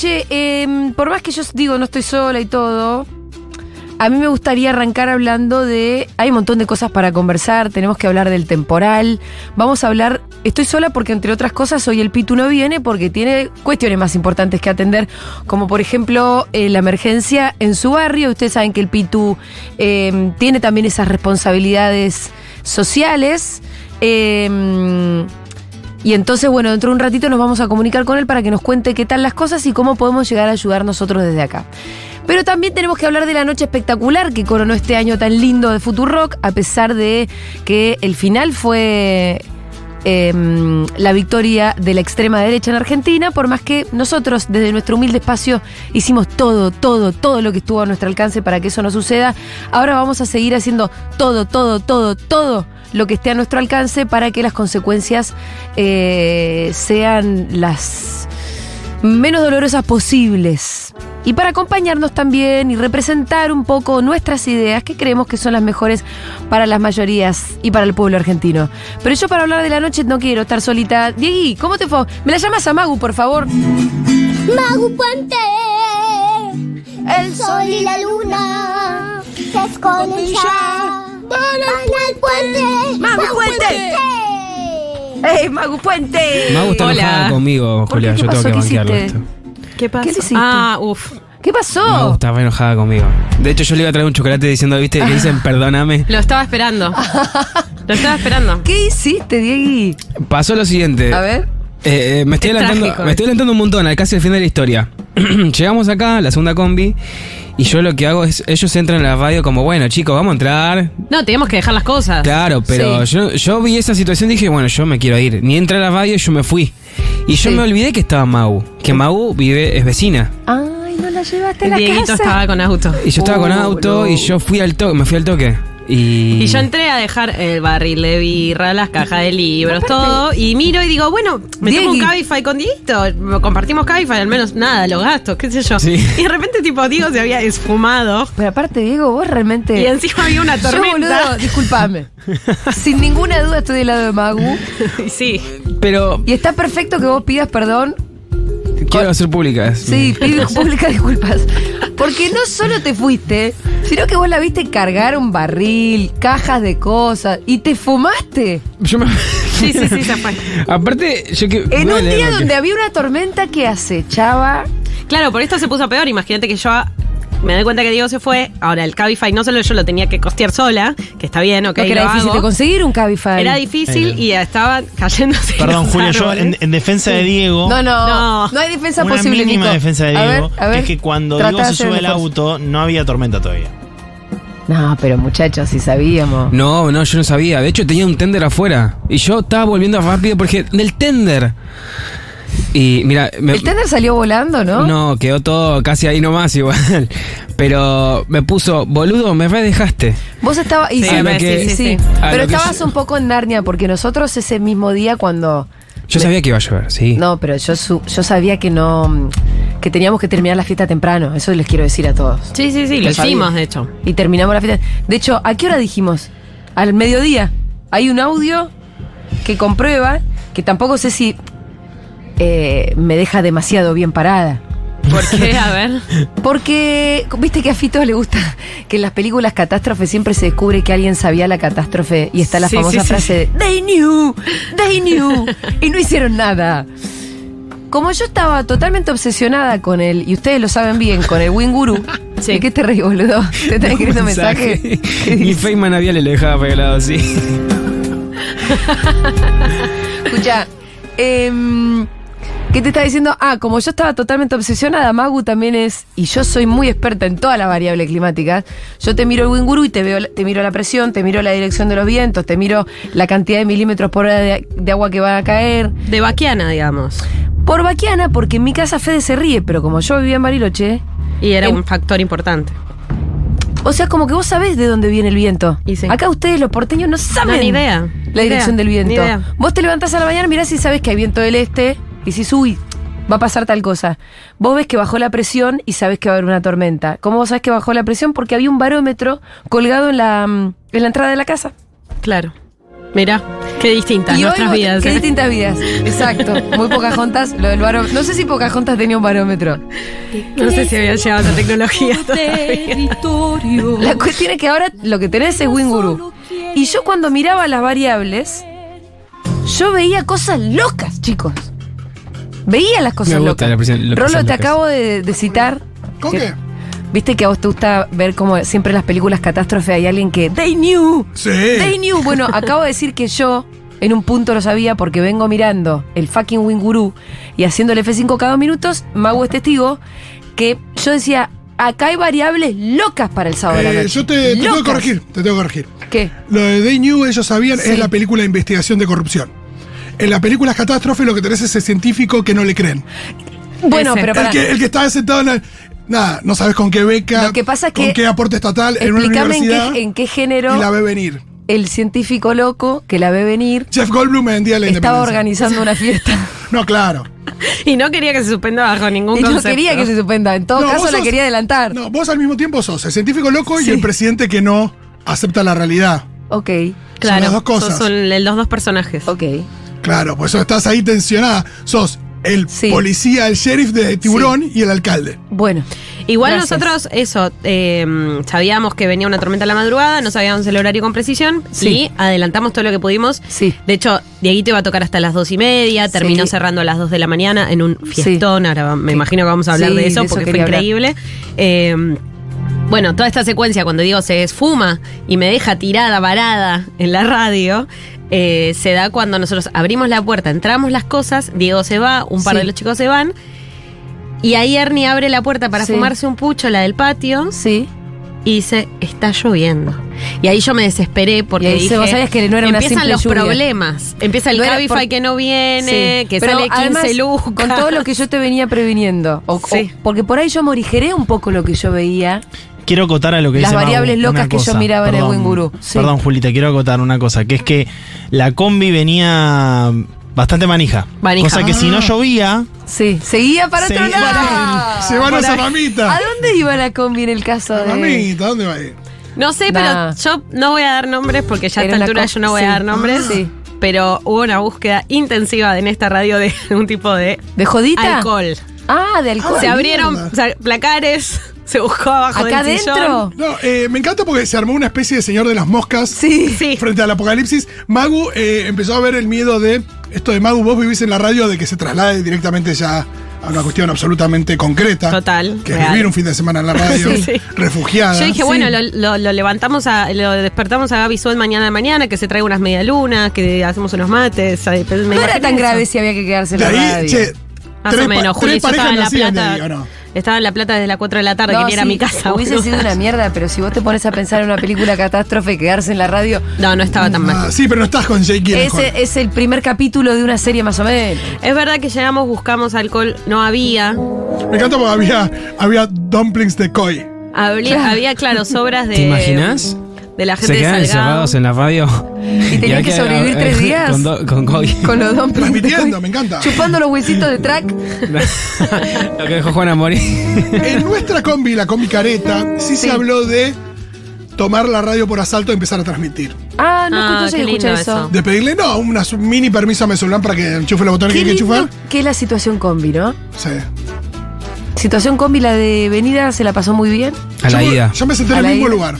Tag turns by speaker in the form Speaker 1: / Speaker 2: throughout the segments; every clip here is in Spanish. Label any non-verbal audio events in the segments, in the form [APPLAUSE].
Speaker 1: che, em, por más que yo digo no estoy sola y todo, a mí me gustaría arrancar hablando de. Hay un montón de cosas para conversar. Tenemos que hablar del temporal. Vamos a hablar. Estoy sola porque, entre otras cosas, hoy el Pitu no viene porque tiene cuestiones más importantes que atender, como por ejemplo eh, la emergencia en su barrio. Ustedes saben que el Pitu eh, tiene también esas responsabilidades sociales. Eh, y entonces, bueno, dentro de un ratito nos vamos a comunicar con él para que nos cuente qué tal las cosas y cómo podemos llegar a ayudar nosotros desde acá. Pero también tenemos que hablar de la noche espectacular que coronó este año tan lindo de Futurock, a pesar de que el final fue em, la victoria de la extrema derecha en Argentina, por más que nosotros desde nuestro humilde espacio hicimos todo, todo, todo lo que estuvo a nuestro alcance para que eso no suceda. Ahora vamos a seguir haciendo todo, todo, todo, todo lo que esté a nuestro alcance para que las consecuencias eh, sean las menos dolorosas posibles. Y para acompañarnos también y representar un poco nuestras ideas que creemos que son las mejores para las mayorías y para el pueblo argentino. Pero yo para hablar de la noche no quiero estar solita. Diegui, ¿cómo te fue? Me la llamas a Magu, por favor.
Speaker 2: Magu Puente, el sol y la luna se esconden ya. Van al puente.
Speaker 1: Magu Puente. ¡Ey, Magu Puente!
Speaker 3: Magu está
Speaker 4: Hola.
Speaker 3: enojada conmigo,
Speaker 1: ¿Por qué?
Speaker 3: Julia.
Speaker 1: ¿Qué
Speaker 3: Yo tengo
Speaker 1: pasó?
Speaker 3: que
Speaker 1: ¿Qué
Speaker 3: bancarlo
Speaker 1: hiciste?
Speaker 3: esto.
Speaker 4: ¿Qué pasa?
Speaker 1: ¿Qué le hiciste?
Speaker 4: Ah, uff.
Speaker 1: ¿Qué pasó?
Speaker 3: Magu estaba enojada conmigo. De hecho, yo le iba a traer un chocolate diciendo, ¿viste? Que dicen [LAUGHS] perdóname.
Speaker 4: Lo estaba esperando. Lo estaba esperando.
Speaker 1: ¿Qué hiciste, Diegui?
Speaker 3: Pasó lo siguiente.
Speaker 1: A ver.
Speaker 3: Eh, eh, me, estoy
Speaker 4: Es
Speaker 3: adelantando,
Speaker 4: trágico
Speaker 3: me estoy
Speaker 4: esto.
Speaker 3: adelantando un montón, al casi al fin de la historia. [CLEARS THROAT] Llegamos acá, la segunda combi, y yo lo que hago es, ellos entran en la radio como, bueno, chicos, vamos a entrar.
Speaker 4: No, teníamos que dejar las cosas.
Speaker 3: Claro, pero yo, yo vi esa situación y dije, bueno, yo me quiero ir. Ni entra a la radio y yo me fui. Y yo
Speaker 1: Sí.
Speaker 3: me olvidé que estaba Mau, que Mau vive, es vecina.
Speaker 1: Ay, no la llevaste a la
Speaker 4: Dieguito
Speaker 1: casa.
Speaker 4: estaba con auto.
Speaker 3: Y yo estaba con
Speaker 1: Uh,
Speaker 3: auto y yo fui al toque, me fui al toque. Y,
Speaker 4: Y yo entré a dejar el barril de birra, las cajas de libros, todo. Y miro y digo, bueno, me tomo un. Cabify con Dieguito. Compartimos Cabify, al menos nada, los gastos, qué sé yo.
Speaker 3: Sí. [LAUGHS]
Speaker 4: Y de repente, tipo, Diego se había esfumado.
Speaker 1: Pero aparte, Diego, vos realmente.
Speaker 4: Y encima había una
Speaker 1: Yo,
Speaker 4: tormenta.
Speaker 1: boludo, discúlpame. [LAUGHS] Sin ninguna duda estoy del lado de Magu.
Speaker 4: Sí.
Speaker 3: Pero
Speaker 1: Y está perfecto que vos pidas perdón.
Speaker 3: Quiero hacer públicas.
Speaker 1: Sí, pido [LAUGHS] públicas disculpas. Porque no solo te fuiste, sino que vos la viste cargar un barril, cajas de cosas, y te fumaste.
Speaker 3: Yo me-
Speaker 4: Sí, sí, sí, fue. [LAUGHS]
Speaker 3: Aparte, yo que.
Speaker 1: En un día
Speaker 3: que-
Speaker 1: donde había una tormenta que acechaba.
Speaker 4: Claro, por esto se puso peor. Imagínate que yo me doy cuenta que Diego se fue. Ahora, el Cabify no solo yo lo tenía que costear sola, que está bien, ok.
Speaker 1: no, que era
Speaker 4: lo
Speaker 1: difícil
Speaker 4: hago.
Speaker 1: de conseguir un Cabify.
Speaker 4: Era difícil y estaban cayéndose.
Speaker 5: Perdón,
Speaker 4: los
Speaker 5: Julio, yo en, defensa de Diego.
Speaker 1: No, no, no,
Speaker 4: No.
Speaker 1: hay defensa
Speaker 5: una
Speaker 1: posible,
Speaker 5: mínima
Speaker 1: Nico.
Speaker 5: defensa de
Speaker 1: A ver,
Speaker 5: Diego
Speaker 1: a ver,
Speaker 5: es que cuando
Speaker 1: trata
Speaker 5: Diego se sube al auto no había tormenta todavía.
Speaker 1: No, pero muchachos, si sabíamos.
Speaker 3: No, no, yo no sabía. De hecho, tenía un tender afuera. Y yo estaba volviendo rápido porque. ¡Del tender! Y mira. me-
Speaker 1: El tender salió volando, ¿no?
Speaker 3: No, quedó todo casi ahí nomás igual. [LAUGHS] Pero me puso, boludo, me re dejaste.
Speaker 1: Vos estabas. Y
Speaker 4: Sí,
Speaker 1: sí, sí,
Speaker 3: que-
Speaker 1: sí, Pero estabas
Speaker 3: yo-
Speaker 1: un poco en Narnia, porque nosotros ese mismo día cuando.
Speaker 3: Yo sabía que iba a llover, sí.
Speaker 1: No, pero yo, su- yo sabía que no. que teníamos que terminar la fiesta temprano. Eso les quiero decir a todos.
Speaker 4: Sí, sí, sí, lo hicimos, de hecho.
Speaker 1: Y terminamos la fiesta. De hecho, ¿a qué hora dijimos? Al mediodía. Hay un audio que comprueba que tampoco sé si eh, me deja demasiado bien parada.
Speaker 4: ¿Por qué? A [LAUGHS] ver.
Speaker 1: Porque, viste que a Fito le gusta que en las películas catástrofes siempre se descubre que alguien sabía la catástrofe y está la
Speaker 4: Sí,
Speaker 1: famosa
Speaker 4: sí, sí,
Speaker 1: frase de They knew, they knew, [LAUGHS] y no hicieron nada. Como yo estaba totalmente obsesionada con él, y ustedes lo saben bien, con el Winguru, [LAUGHS]
Speaker 4: Sí.
Speaker 1: ¿de qué te reís, boludo? ¿Te están escribiendo mensaje? ¿Qué
Speaker 3: Ni? Feynman había le dejaba regalado así.
Speaker 1: Escucha, em, ¿qué te está diciendo? Ah, como yo estaba totalmente obsesionada, Magu también es, y yo soy muy experta en todas las variables climáticas, yo te miro el Winguru y te, veo, te miro la presión, te miro la dirección de los vientos, te miro la cantidad de milímetros por hora de, de agua que va a caer.
Speaker 4: De Baquiana, digamos.
Speaker 1: Por vaquiana, porque en mi casa Fede se ríe, pero como yo vivía en Bariloche,
Speaker 4: Y era un factor importante.
Speaker 1: o sea, como que vos sabés de dónde viene el viento.
Speaker 4: Y sí.
Speaker 1: Acá ustedes, los porteños, no saben
Speaker 4: No, ni idea.
Speaker 1: la
Speaker 4: Ni
Speaker 1: dirección
Speaker 4: idea,
Speaker 1: del viento. Vos te levantás a la mañana, mirás y sabes que hay viento del este, y si uy, va a pasar tal cosa. Vos ves que bajó la presión y sabes que va a haber una tormenta. ¿Cómo vos sabés que bajó la presión? Porque había un barómetro colgado en la, mm, en la entrada de la casa.
Speaker 4: Claro. Mirá. Qué distintas
Speaker 1: Y
Speaker 4: nuestras vidas.
Speaker 1: Qué
Speaker 4: ¿eh?
Speaker 1: distintas vidas. Exacto. Muy pocas juntas. Lo del barómetro. No sé si pocas juntas tenía un barómetro.
Speaker 4: No sé si habían llegado a esa tecnología todavía. [LAUGHS]
Speaker 1: La cuestión es que ahora lo que tenés es Winguru. Y yo cuando miraba las variables, yo veía cosas locas, chicos. Veía las cosas
Speaker 3: Me gusta
Speaker 1: locas.
Speaker 3: la
Speaker 1: Rolo, te acabo de, de citar.
Speaker 6: ¿Con
Speaker 1: que-
Speaker 6: qué?
Speaker 1: Viste que a vos te gusta ver como siempre en las películas catástrofe hay alguien que They knew.
Speaker 6: Sí.
Speaker 1: They knew. Bueno, acabo de decir que yo en un punto lo sabía porque vengo mirando el fucking Winguru y haciendo el F5 cada dos minutos. Mago es testigo que yo decía, acá hay variables locas para el sábado de la
Speaker 6: Eh,
Speaker 1: noche.
Speaker 6: yo te, te tengo que corregir, te tengo que corregir.
Speaker 1: ¿Qué?
Speaker 6: Lo de They New, ellos sabían,
Speaker 1: Sí.
Speaker 6: es la película de investigación de corrupción. En las películas catástrofe lo que tenés es el científico que no le creen.
Speaker 1: Bueno,
Speaker 4: Ese.
Speaker 1: pero
Speaker 6: El
Speaker 1: para.
Speaker 6: que, el que está sentado en la- Nada, no sabes con qué beca,
Speaker 1: Lo que pasa es
Speaker 6: con
Speaker 1: que-
Speaker 6: qué aporte estatal en una
Speaker 1: Explícame en
Speaker 6: universidad
Speaker 1: qué, en qué género
Speaker 6: y la ve venir.
Speaker 1: el científico loco que la ve venir
Speaker 6: Jeff Goldblum en Día de la
Speaker 1: estaba organizando una fiesta. [LAUGHS]
Speaker 6: No, claro.
Speaker 4: Y no quería que se suspenda bajo ningún
Speaker 1: y no
Speaker 4: concepto.
Speaker 1: quería que se suspenda. En todo
Speaker 6: No,
Speaker 1: caso, la quería adelantar.
Speaker 6: No, vos al mismo tiempo sos el científico loco
Speaker 1: Sí.
Speaker 6: y el presidente que no acepta la realidad.
Speaker 1: Ok,
Speaker 4: Claro,
Speaker 6: Son las dos cosas.
Speaker 4: Son el- los dos personajes.
Speaker 1: ok.
Speaker 6: Claro, por eso estás ahí tensionada. Sos el
Speaker 1: Sí.
Speaker 6: policía, el sheriff de Tiburón y el alcalde.
Speaker 1: Bueno.
Speaker 4: Igual
Speaker 1: Gracias.
Speaker 4: nosotros, eso, eh, sabíamos que venía una tormenta a la madrugada, no sabíamos el horario con precisión
Speaker 1: Sí.
Speaker 4: y adelantamos todo lo que pudimos.
Speaker 1: Sí.
Speaker 4: De hecho, Dieguito iba a tocar hasta las dos y media,
Speaker 1: Sí.
Speaker 4: terminó cerrando a las dos de la mañana en un fiestón. Ahora me
Speaker 1: Sí.
Speaker 4: imagino que vamos a hablar
Speaker 1: Sí,
Speaker 4: de eso
Speaker 1: de eso
Speaker 4: porque fue increíble. Eh, bueno, toda esta secuencia, cuando Diego se esfuma y me deja tirada, varada en la radio, eh, se da cuando nosotros abrimos la puerta, entramos las cosas, Diego se va, un par
Speaker 1: Sí.
Speaker 4: de los chicos se van. Y ahí Ernie abre la puerta para
Speaker 1: Sí.
Speaker 4: fumarse un pucho, la del patio,
Speaker 1: Sí.
Speaker 4: y dice, está lloviendo. Y ahí yo me desesperé porque
Speaker 1: Y ahí
Speaker 4: dije,
Speaker 1: vos que no era
Speaker 4: empiezan los
Speaker 1: lluvia".
Speaker 4: problemas. Empieza el
Speaker 1: No era
Speaker 4: Cabify
Speaker 1: por-
Speaker 4: que no viene,
Speaker 1: Sí.
Speaker 4: que
Speaker 1: Pero
Speaker 4: sale 15
Speaker 1: además,
Speaker 4: lucas.
Speaker 1: Con todo lo que yo te venía previniendo. O- o-
Speaker 4: Sí.
Speaker 1: porque por ahí yo morigeré un poco lo que yo veía.
Speaker 5: Quiero acotar a lo que
Speaker 1: Las
Speaker 5: dice
Speaker 1: variables locas que yo miraba en el
Speaker 5: Perdón,
Speaker 1: Winguru. Sí.
Speaker 5: Perdón, Julita, quiero acotar una cosa, que es que la combi venía bastante manija.
Speaker 4: Manija.
Speaker 5: Cosa que si no
Speaker 6: Ah.
Speaker 5: llovía,
Speaker 1: Sí. Seguía para otro lado. [LAUGHS]
Speaker 6: Se van a
Speaker 1: Por ahí.
Speaker 6: Samamita.
Speaker 1: ¿A dónde iba la combi en el caso de.?
Speaker 6: Mamita, ¿dónde va a ir?
Speaker 4: No sé,
Speaker 1: Nah.
Speaker 4: pero yo no voy a dar nombres porque ya a esta altura yo no voy
Speaker 1: sí.
Speaker 4: a dar nombres.
Speaker 1: Sí.
Speaker 4: Pero hubo una búsqueda intensiva en esta radio de [LAUGHS] un tipo de
Speaker 1: ¿De jodita?
Speaker 4: alcohol.
Speaker 1: Ah, de alcohol.
Speaker 4: se
Speaker 6: Ay,
Speaker 4: abrieron
Speaker 6: mierda.
Speaker 4: o sea, placares, se buscó abajo
Speaker 1: ¿Acá
Speaker 4: del
Speaker 1: adentro?
Speaker 6: No, eh, me encanta porque se armó una especie de señor de las moscas
Speaker 1: Sí.
Speaker 4: Sí.
Speaker 6: frente al apocalipsis. Magu eh, empezó a ver el miedo de esto de Magu, vos vivís en la radio, de que se traslade directamente ya a una cuestión absolutamente concreta.
Speaker 4: Total,
Speaker 6: Que es
Speaker 4: real.
Speaker 6: vivir un fin de semana en la [LAUGHS] radio,
Speaker 4: Sí, sí.
Speaker 6: refugiada.
Speaker 4: Yo dije,
Speaker 1: Sí.
Speaker 4: bueno, lo, lo- lo levantamos, a, lo despertamos a Gaby Suel mañana de mañana, que se traiga unas medialunas, que hacemos unos mates.
Speaker 1: No era tan
Speaker 4: eso.
Speaker 1: grave si había que quedarse en
Speaker 6: de
Speaker 1: la
Speaker 6: ahí,
Speaker 1: radio.
Speaker 6: che,
Speaker 4: Más
Speaker 6: tres
Speaker 4: o menos,
Speaker 6: pa-
Speaker 4: Juli,
Speaker 6: tres
Speaker 4: yo estaba en La Plata. Estaba en La Plata desde las 4 de la tarde,
Speaker 1: No,
Speaker 4: que ni era
Speaker 1: sí,
Speaker 4: mi casa.
Speaker 1: Hubiese
Speaker 4: boludo.
Speaker 1: sido una mierda, pero si vos te pones a pensar en una película catástrofe y quedarse en la radio,
Speaker 4: No, no estaba tan mal.
Speaker 6: Ah, sí, pero no estás con Jake
Speaker 1: ese es el primer capítulo de una serie más o menos.
Speaker 4: Es verdad que llegamos, buscamos alcohol, no había.
Speaker 6: Me encanta porque había, había dumplings de koi.
Speaker 4: Había, había claro, sobras [LAUGHS] de.
Speaker 3: ¿te imaginas?
Speaker 4: De la gente
Speaker 3: Se quedan
Speaker 4: de Salgado.
Speaker 3: encerrados en la radio.
Speaker 1: Y tenían que sobrevivir tres días.
Speaker 3: Con, do- con COVID. [LAUGHS]
Speaker 1: Con los [LAUGHS] de
Speaker 6: Transmitiendo, me encanta.
Speaker 1: Chupando los huesitos de track. [LAUGHS]
Speaker 3: Lo que dejó Juan a morir.
Speaker 6: En nuestra combi, la combi careta, sí,
Speaker 1: Sí.
Speaker 6: se habló de tomar la radio por asalto y empezar a transmitir.
Speaker 1: Ah, no
Speaker 4: Ah,
Speaker 1: escuché
Speaker 4: qué
Speaker 1: escuché eso.
Speaker 4: eso.
Speaker 6: De pedirle, no, su- mini permiso a mi celular para que enchufe los botones
Speaker 1: Qué
Speaker 6: que hay que enchufar.
Speaker 1: que es la situación combi, ¿no?
Speaker 6: Sí.
Speaker 1: Situación combi, la de venida, se la pasó muy bien.
Speaker 3: A la
Speaker 6: yo,
Speaker 3: ida.
Speaker 6: Yo me senté en el mismo
Speaker 1: ida.
Speaker 6: lugar.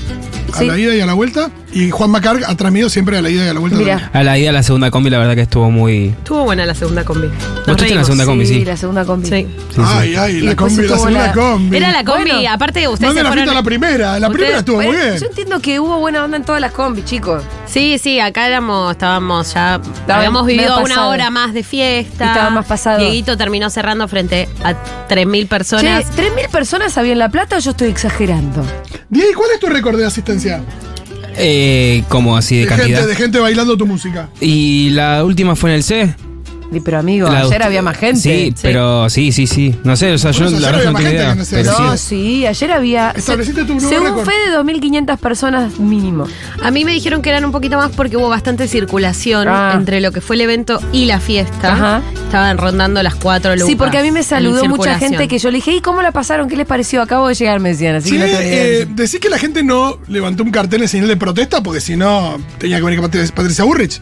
Speaker 6: A
Speaker 1: Sí.
Speaker 6: la ida y a la vuelta. Y Juan Macar atrás mío siempre a la ida y a la vuelta.
Speaker 1: Mira.
Speaker 6: también.
Speaker 3: A la ida, la segunda combi, la verdad que estuvo muy.
Speaker 4: Estuvo buena la segunda combi. Nos
Speaker 3: Vos estuviste en la segunda combi, sí.
Speaker 1: la segunda combi.
Speaker 4: Sí.
Speaker 3: Sí, sí.
Speaker 6: Ay, ay, la combi, la segunda
Speaker 1: la-
Speaker 6: combi.
Speaker 4: Era la combi,
Speaker 1: Bueno.
Speaker 4: aparte ustedes
Speaker 6: Manden
Speaker 4: se
Speaker 6: la a
Speaker 4: fueron.
Speaker 6: la primera. La primera estuvo muy bien.
Speaker 1: Yo entiendo que hubo buena onda en todas las combis, chicos.
Speaker 4: Sí, sí, acá éramos, estábamos ya.
Speaker 1: Estaba
Speaker 4: habíamos vivido una hora más de fiesta.
Speaker 1: Y estaba más pasado.
Speaker 4: Dieguito terminó cerrando frente a 3.000
Speaker 1: Che,
Speaker 4: personas.
Speaker 1: ¿3.000 personas había en La Plata o yo estoy exagerando?
Speaker 6: Diego, ¿cuál es tu récord de asistencia?
Speaker 3: Eh, como así de,
Speaker 6: De
Speaker 3: cantidad.
Speaker 6: gente, de gente bailando tu música.
Speaker 3: Y la última fue en el C.
Speaker 1: Pero amigo,
Speaker 3: La-
Speaker 1: ayer había más gente.
Speaker 3: Sí, pero sí, sí, sí. No sé, o sea, yo la verdad no tengo idea.
Speaker 6: no sé.
Speaker 3: Pero
Speaker 1: No,
Speaker 3: sí.
Speaker 1: sí, ayer había.
Speaker 6: Estableciste tu
Speaker 1: Según
Speaker 6: récord.
Speaker 1: Fede, 2.500 personas mínimo.
Speaker 4: A mí me dijeron que eran un poquito más porque hubo bastante circulación
Speaker 1: Ah.
Speaker 4: entre lo que fue el evento y la fiesta.
Speaker 1: Ajá.
Speaker 4: Estaban rondando las cuatro lucas.
Speaker 1: Sí, porque a mí me saludó mucha gente que yo le dije, ¿y cómo la pasaron? ¿Qué les pareció? Acabo de llegar, me decían. Así
Speaker 6: Sí,
Speaker 1: que no
Speaker 6: eh, decís que la gente no levantó un cartel en señal de protesta porque si no tenía que venir Patri- Patricia Burrich.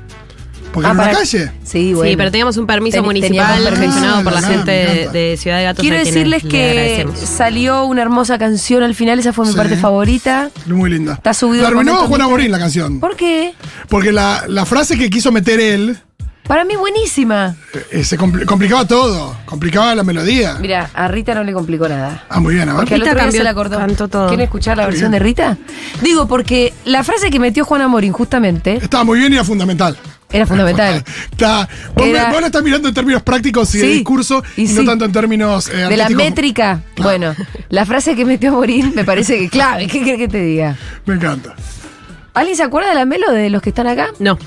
Speaker 6: Porque
Speaker 1: Ah,
Speaker 6: en una
Speaker 1: para-
Speaker 6: calle.
Speaker 1: Sí, bueno.
Speaker 4: Sí, pero teníamos un permiso municipal
Speaker 1: permiso.
Speaker 4: gestionado por la
Speaker 6: Ah,
Speaker 4: gente de, Ciudad de Gatos.
Speaker 1: Quiero decirles
Speaker 4: le
Speaker 1: que salió una hermosa canción al final, esa fue mi
Speaker 6: Sí.
Speaker 1: parte favorita.
Speaker 6: Muy linda.
Speaker 1: Está subido
Speaker 6: La arruinó
Speaker 1: musical.
Speaker 6: Morín la canción.
Speaker 1: ¿Por qué?
Speaker 6: Porque la, la frase que quiso meter él
Speaker 1: Para mí buenísima.
Speaker 6: eh, se compli- complicaba todo. Complicaba la melodía.
Speaker 1: Mira, a Rita no le complicó nada.
Speaker 6: Ah, muy bien, a ver.
Speaker 1: Porque
Speaker 4: Rita cambió-
Speaker 1: se la acordó.
Speaker 4: cantó todo.
Speaker 1: ¿Quieren escuchar la versión de Rita? Digo, porque la frase que metió Juana Morín justamente
Speaker 6: Estaba muy bien y era fundamental.
Speaker 1: Era fundamental. [LAUGHS]
Speaker 6: Está, vos,
Speaker 1: Era-
Speaker 6: vos la estás mirando en términos prácticos y de discurso y,
Speaker 1: y
Speaker 6: no
Speaker 1: sí.
Speaker 6: tanto en términos eh,
Speaker 1: De la métrica. Bueno, la frase que metió Morín me parece que clave. ¿Qué querés que te diga?
Speaker 6: Me encanta.
Speaker 1: ¿Alguien se acuerda de la melo de los que están acá?
Speaker 4: No.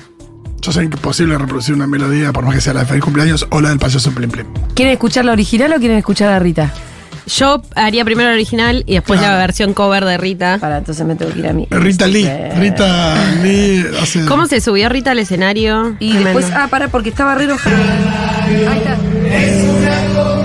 Speaker 6: Yo sé imposible reproducir una melodía, por más que sea la de feliz cumpleaños o la del payaso Plim Plim.
Speaker 1: ¿Quieren escuchar la original o quieren escuchar a Rita?
Speaker 4: Yo haría primero la original y después
Speaker 6: Claro.
Speaker 4: la versión cover de Rita.
Speaker 1: Para, entonces me tengo que ir a mí.
Speaker 6: Rita Lee.
Speaker 1: Eh,
Speaker 6: Rita Lee hace.
Speaker 4: ¿Cómo se subió Rita al escenario?
Speaker 1: Y
Speaker 4: Tremendo.
Speaker 1: después, ah, para, porque estaba re enojada. Ahí está. Nos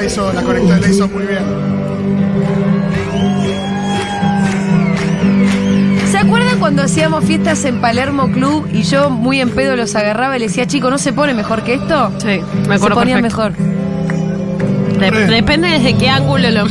Speaker 6: la hizo, la conectó, la hizo muy bien.
Speaker 1: ¿Se acuerdan cuando hacíamos fiestas en Palermo Club y yo muy en pedo los agarraba y les decía, chico, ¿no se pone mejor que esto?
Speaker 4: Sí, me
Speaker 1: Se
Speaker 4: acuerdo
Speaker 1: ponían
Speaker 4: perfecto.
Speaker 1: mejor.
Speaker 4: De-
Speaker 6: Eh.
Speaker 4: depende desde qué ángulo lo.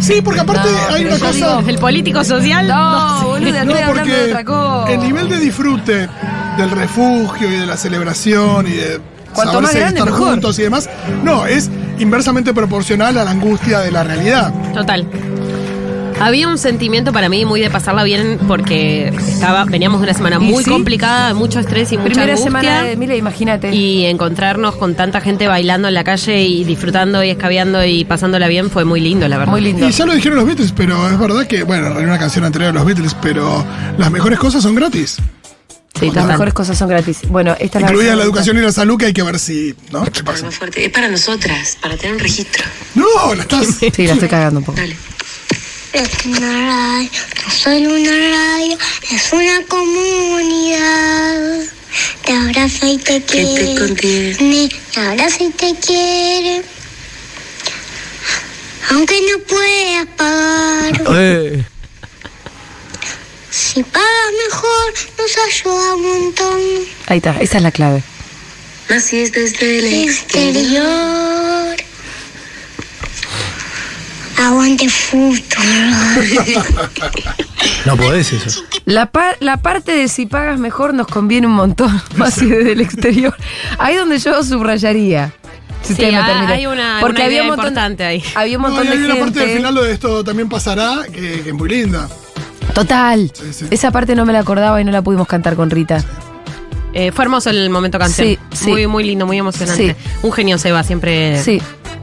Speaker 6: Sí, porque aparte
Speaker 1: No,
Speaker 6: hay una cosa.
Speaker 1: digo,
Speaker 4: El político social.
Speaker 1: No, boludo, estoy
Speaker 6: No,
Speaker 1: hablando de otra
Speaker 6: porque
Speaker 1: cosa.
Speaker 6: el nivel de disfrute del refugio y de la celebración y de
Speaker 1: Cuanto más
Speaker 6: de
Speaker 1: grande,
Speaker 6: estar
Speaker 1: mejor.
Speaker 6: juntos y demás, no, es inversamente proporcional a la angustia de la realidad.
Speaker 4: Total. Había un sentimiento para mí muy de pasarla bien porque estaba, veníamos de una semana
Speaker 1: ¿Y
Speaker 4: muy
Speaker 1: sí?
Speaker 4: complicada, mucho estrés y mucha
Speaker 1: Primera
Speaker 4: angustia.
Speaker 1: semana de Mila, imagínate.
Speaker 4: Y encontrarnos con tanta gente bailando en la calle y disfrutando y escabeando y pasándola bien fue muy lindo, la verdad.
Speaker 1: Muy lindo.
Speaker 6: Y ya lo dijeron los Beatles, pero es verdad que, bueno, en una canción anterior de los Beatles, pero las mejores cosas son gratis.
Speaker 4: Sí,
Speaker 1: Las
Speaker 4: total.
Speaker 1: mejores cosas son gratis. Bueno, esta es la
Speaker 6: Incluida la
Speaker 1: de-
Speaker 6: educación y la salud, que hay que ver si. ¿No? ¿Qué pasa?
Speaker 7: Más fuerte. Es para nosotras, para tener un registro.
Speaker 6: No, la estás.
Speaker 1: Sí, la estoy cagando un poco.
Speaker 7: Dale.
Speaker 2: Es una radio, no solo una radio, es una comunidad. Te abraza y te
Speaker 7: Que te
Speaker 2: quiere.
Speaker 7: contiene.
Speaker 2: Te abraza y te quiere. Aunque no puedas pagar,
Speaker 5: Eh,
Speaker 2: si pagas mejor, nos ayuda un montón.
Speaker 1: Ahí está, esa es la clave.
Speaker 7: Más si es desde el exterior.
Speaker 2: Aguante fútbol. [LAUGHS]
Speaker 5: no podés eso.
Speaker 1: La, par- la parte de si pagas mejor nos conviene un montón, [LAUGHS] más si desde el exterior. Ahí donde yo subrayaría. Si
Speaker 4: Sí,
Speaker 1: permiten.
Speaker 4: hay una-
Speaker 1: Porque
Speaker 4: una
Speaker 1: había
Speaker 4: idea
Speaker 1: un montón,
Speaker 4: importante ahí.
Speaker 1: Había un
Speaker 6: No,
Speaker 1: montón
Speaker 6: hay
Speaker 1: de
Speaker 6: una
Speaker 1: gente.
Speaker 6: parte del final de esto también pasará, que, que es muy linda.
Speaker 1: Total.
Speaker 6: Sí, sí.
Speaker 1: Esa parte no me la acordaba y no la pudimos cantar con Rita.
Speaker 4: Eh, fue hermoso el momento canción.
Speaker 1: Sí, sí.
Speaker 4: Muy, muy lindo, muy emocionante.
Speaker 1: Sí.
Speaker 4: Un genio Seba, siempre
Speaker 1: Sí,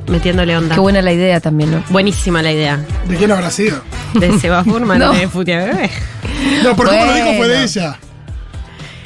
Speaker 4: metiéndole onda.
Speaker 1: qué buena la idea también, ¿no?
Speaker 4: Buenísima la idea.
Speaker 6: ¿De quién habrá sido?
Speaker 4: De [LAUGHS] Seba Furman,
Speaker 1: No.
Speaker 4: de Futia Bebé.
Speaker 6: No, por cómo lo dijo fue
Speaker 1: Bueno.
Speaker 6: de ella.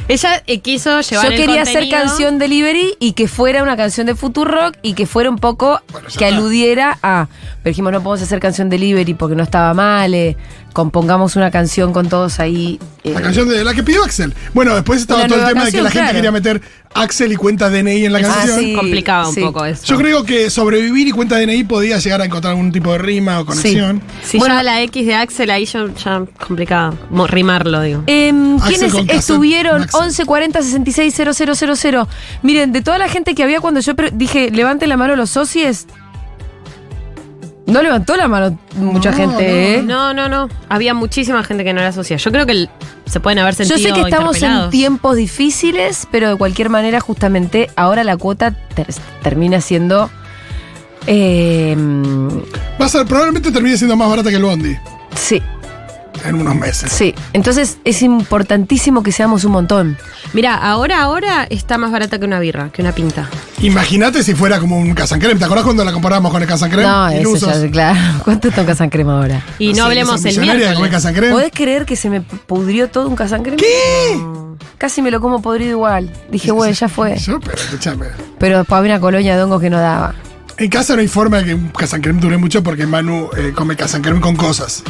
Speaker 4: Ella eh, quiso llevar
Speaker 1: Yo
Speaker 4: el
Speaker 1: quería hacer canción delivery y que fuera una canción de Futurock y que fuera un poco
Speaker 6: Bueno,
Speaker 1: que
Speaker 6: está.
Speaker 1: aludiera a. Pero dijimos, no podemos hacer canción delivery porque no estaba mal. eh, compongamos una canción con todos ahí. eh,
Speaker 6: La canción de la que pidió Axel. Bueno, después estaba
Speaker 1: Una
Speaker 6: todo el tema de que la gente
Speaker 1: claro.
Speaker 6: quería meter Axel y cuenta DNI en la
Speaker 1: Ah,
Speaker 6: canción.
Speaker 1: sí.
Speaker 4: complicaba un
Speaker 1: sí.
Speaker 4: poco eso.
Speaker 6: Yo creo que sobrevivir y cuenta DNI podía llegar a encontrar algún tipo de rima o conexión.
Speaker 4: Si
Speaker 1: Bueno.
Speaker 4: ya la X de Axel ahí yo ya complicado. Mo- rimarlo, digo.
Speaker 6: Axel
Speaker 1: ¿Quiénes estuvieron?
Speaker 6: Axel.
Speaker 1: 1140 66 000. Miren, de toda la gente que había cuando yo dije, levanten la mano los socios. No levantó la mano mucha
Speaker 6: No,
Speaker 1: gente, ¿eh?
Speaker 4: No, no, no. Había muchísima gente que no era socia. Yo creo que el- se pueden haber
Speaker 1: Yo
Speaker 4: sentido
Speaker 1: sé que estamos en
Speaker 4: interpelados.
Speaker 1: tiempos difíciles, pero de cualquier manera, justamente ahora la cuota ter- termina siendo. eh,
Speaker 6: Va a ser, probablemente termine siendo más barata que el Bondi
Speaker 1: sí,
Speaker 6: en unos meses.
Speaker 1: sí. Entonces es importantísimo que seamos un montón.
Speaker 4: Mira, ahora, ahora está más barata que una birra, que una pinta.
Speaker 6: Imagínate si fuera como un Casancrem. ¿Te acordás cuando la comparamos con el Casancrem?
Speaker 1: No, eso
Speaker 6: Ilusos.
Speaker 1: ya, claro. [LAUGHS] ¿Cuánto toca San Crema ahora?
Speaker 4: Y no,
Speaker 6: sé,
Speaker 4: hablemos el miércoles.
Speaker 6: Casancrem.
Speaker 1: ¿Podés creer que se me pudrió todo un San Crema?
Speaker 6: ¿Qué?
Speaker 1: Casi me lo como podrido igual. Dije, bueno, ya fue.
Speaker 6: Yo, pero escúchame.
Speaker 1: Pero después había una colonia de hongos que no daba.
Speaker 6: En casa no hay forma de que un Casancrem dure mucho porque Manu eh, come Casancrem con cosas.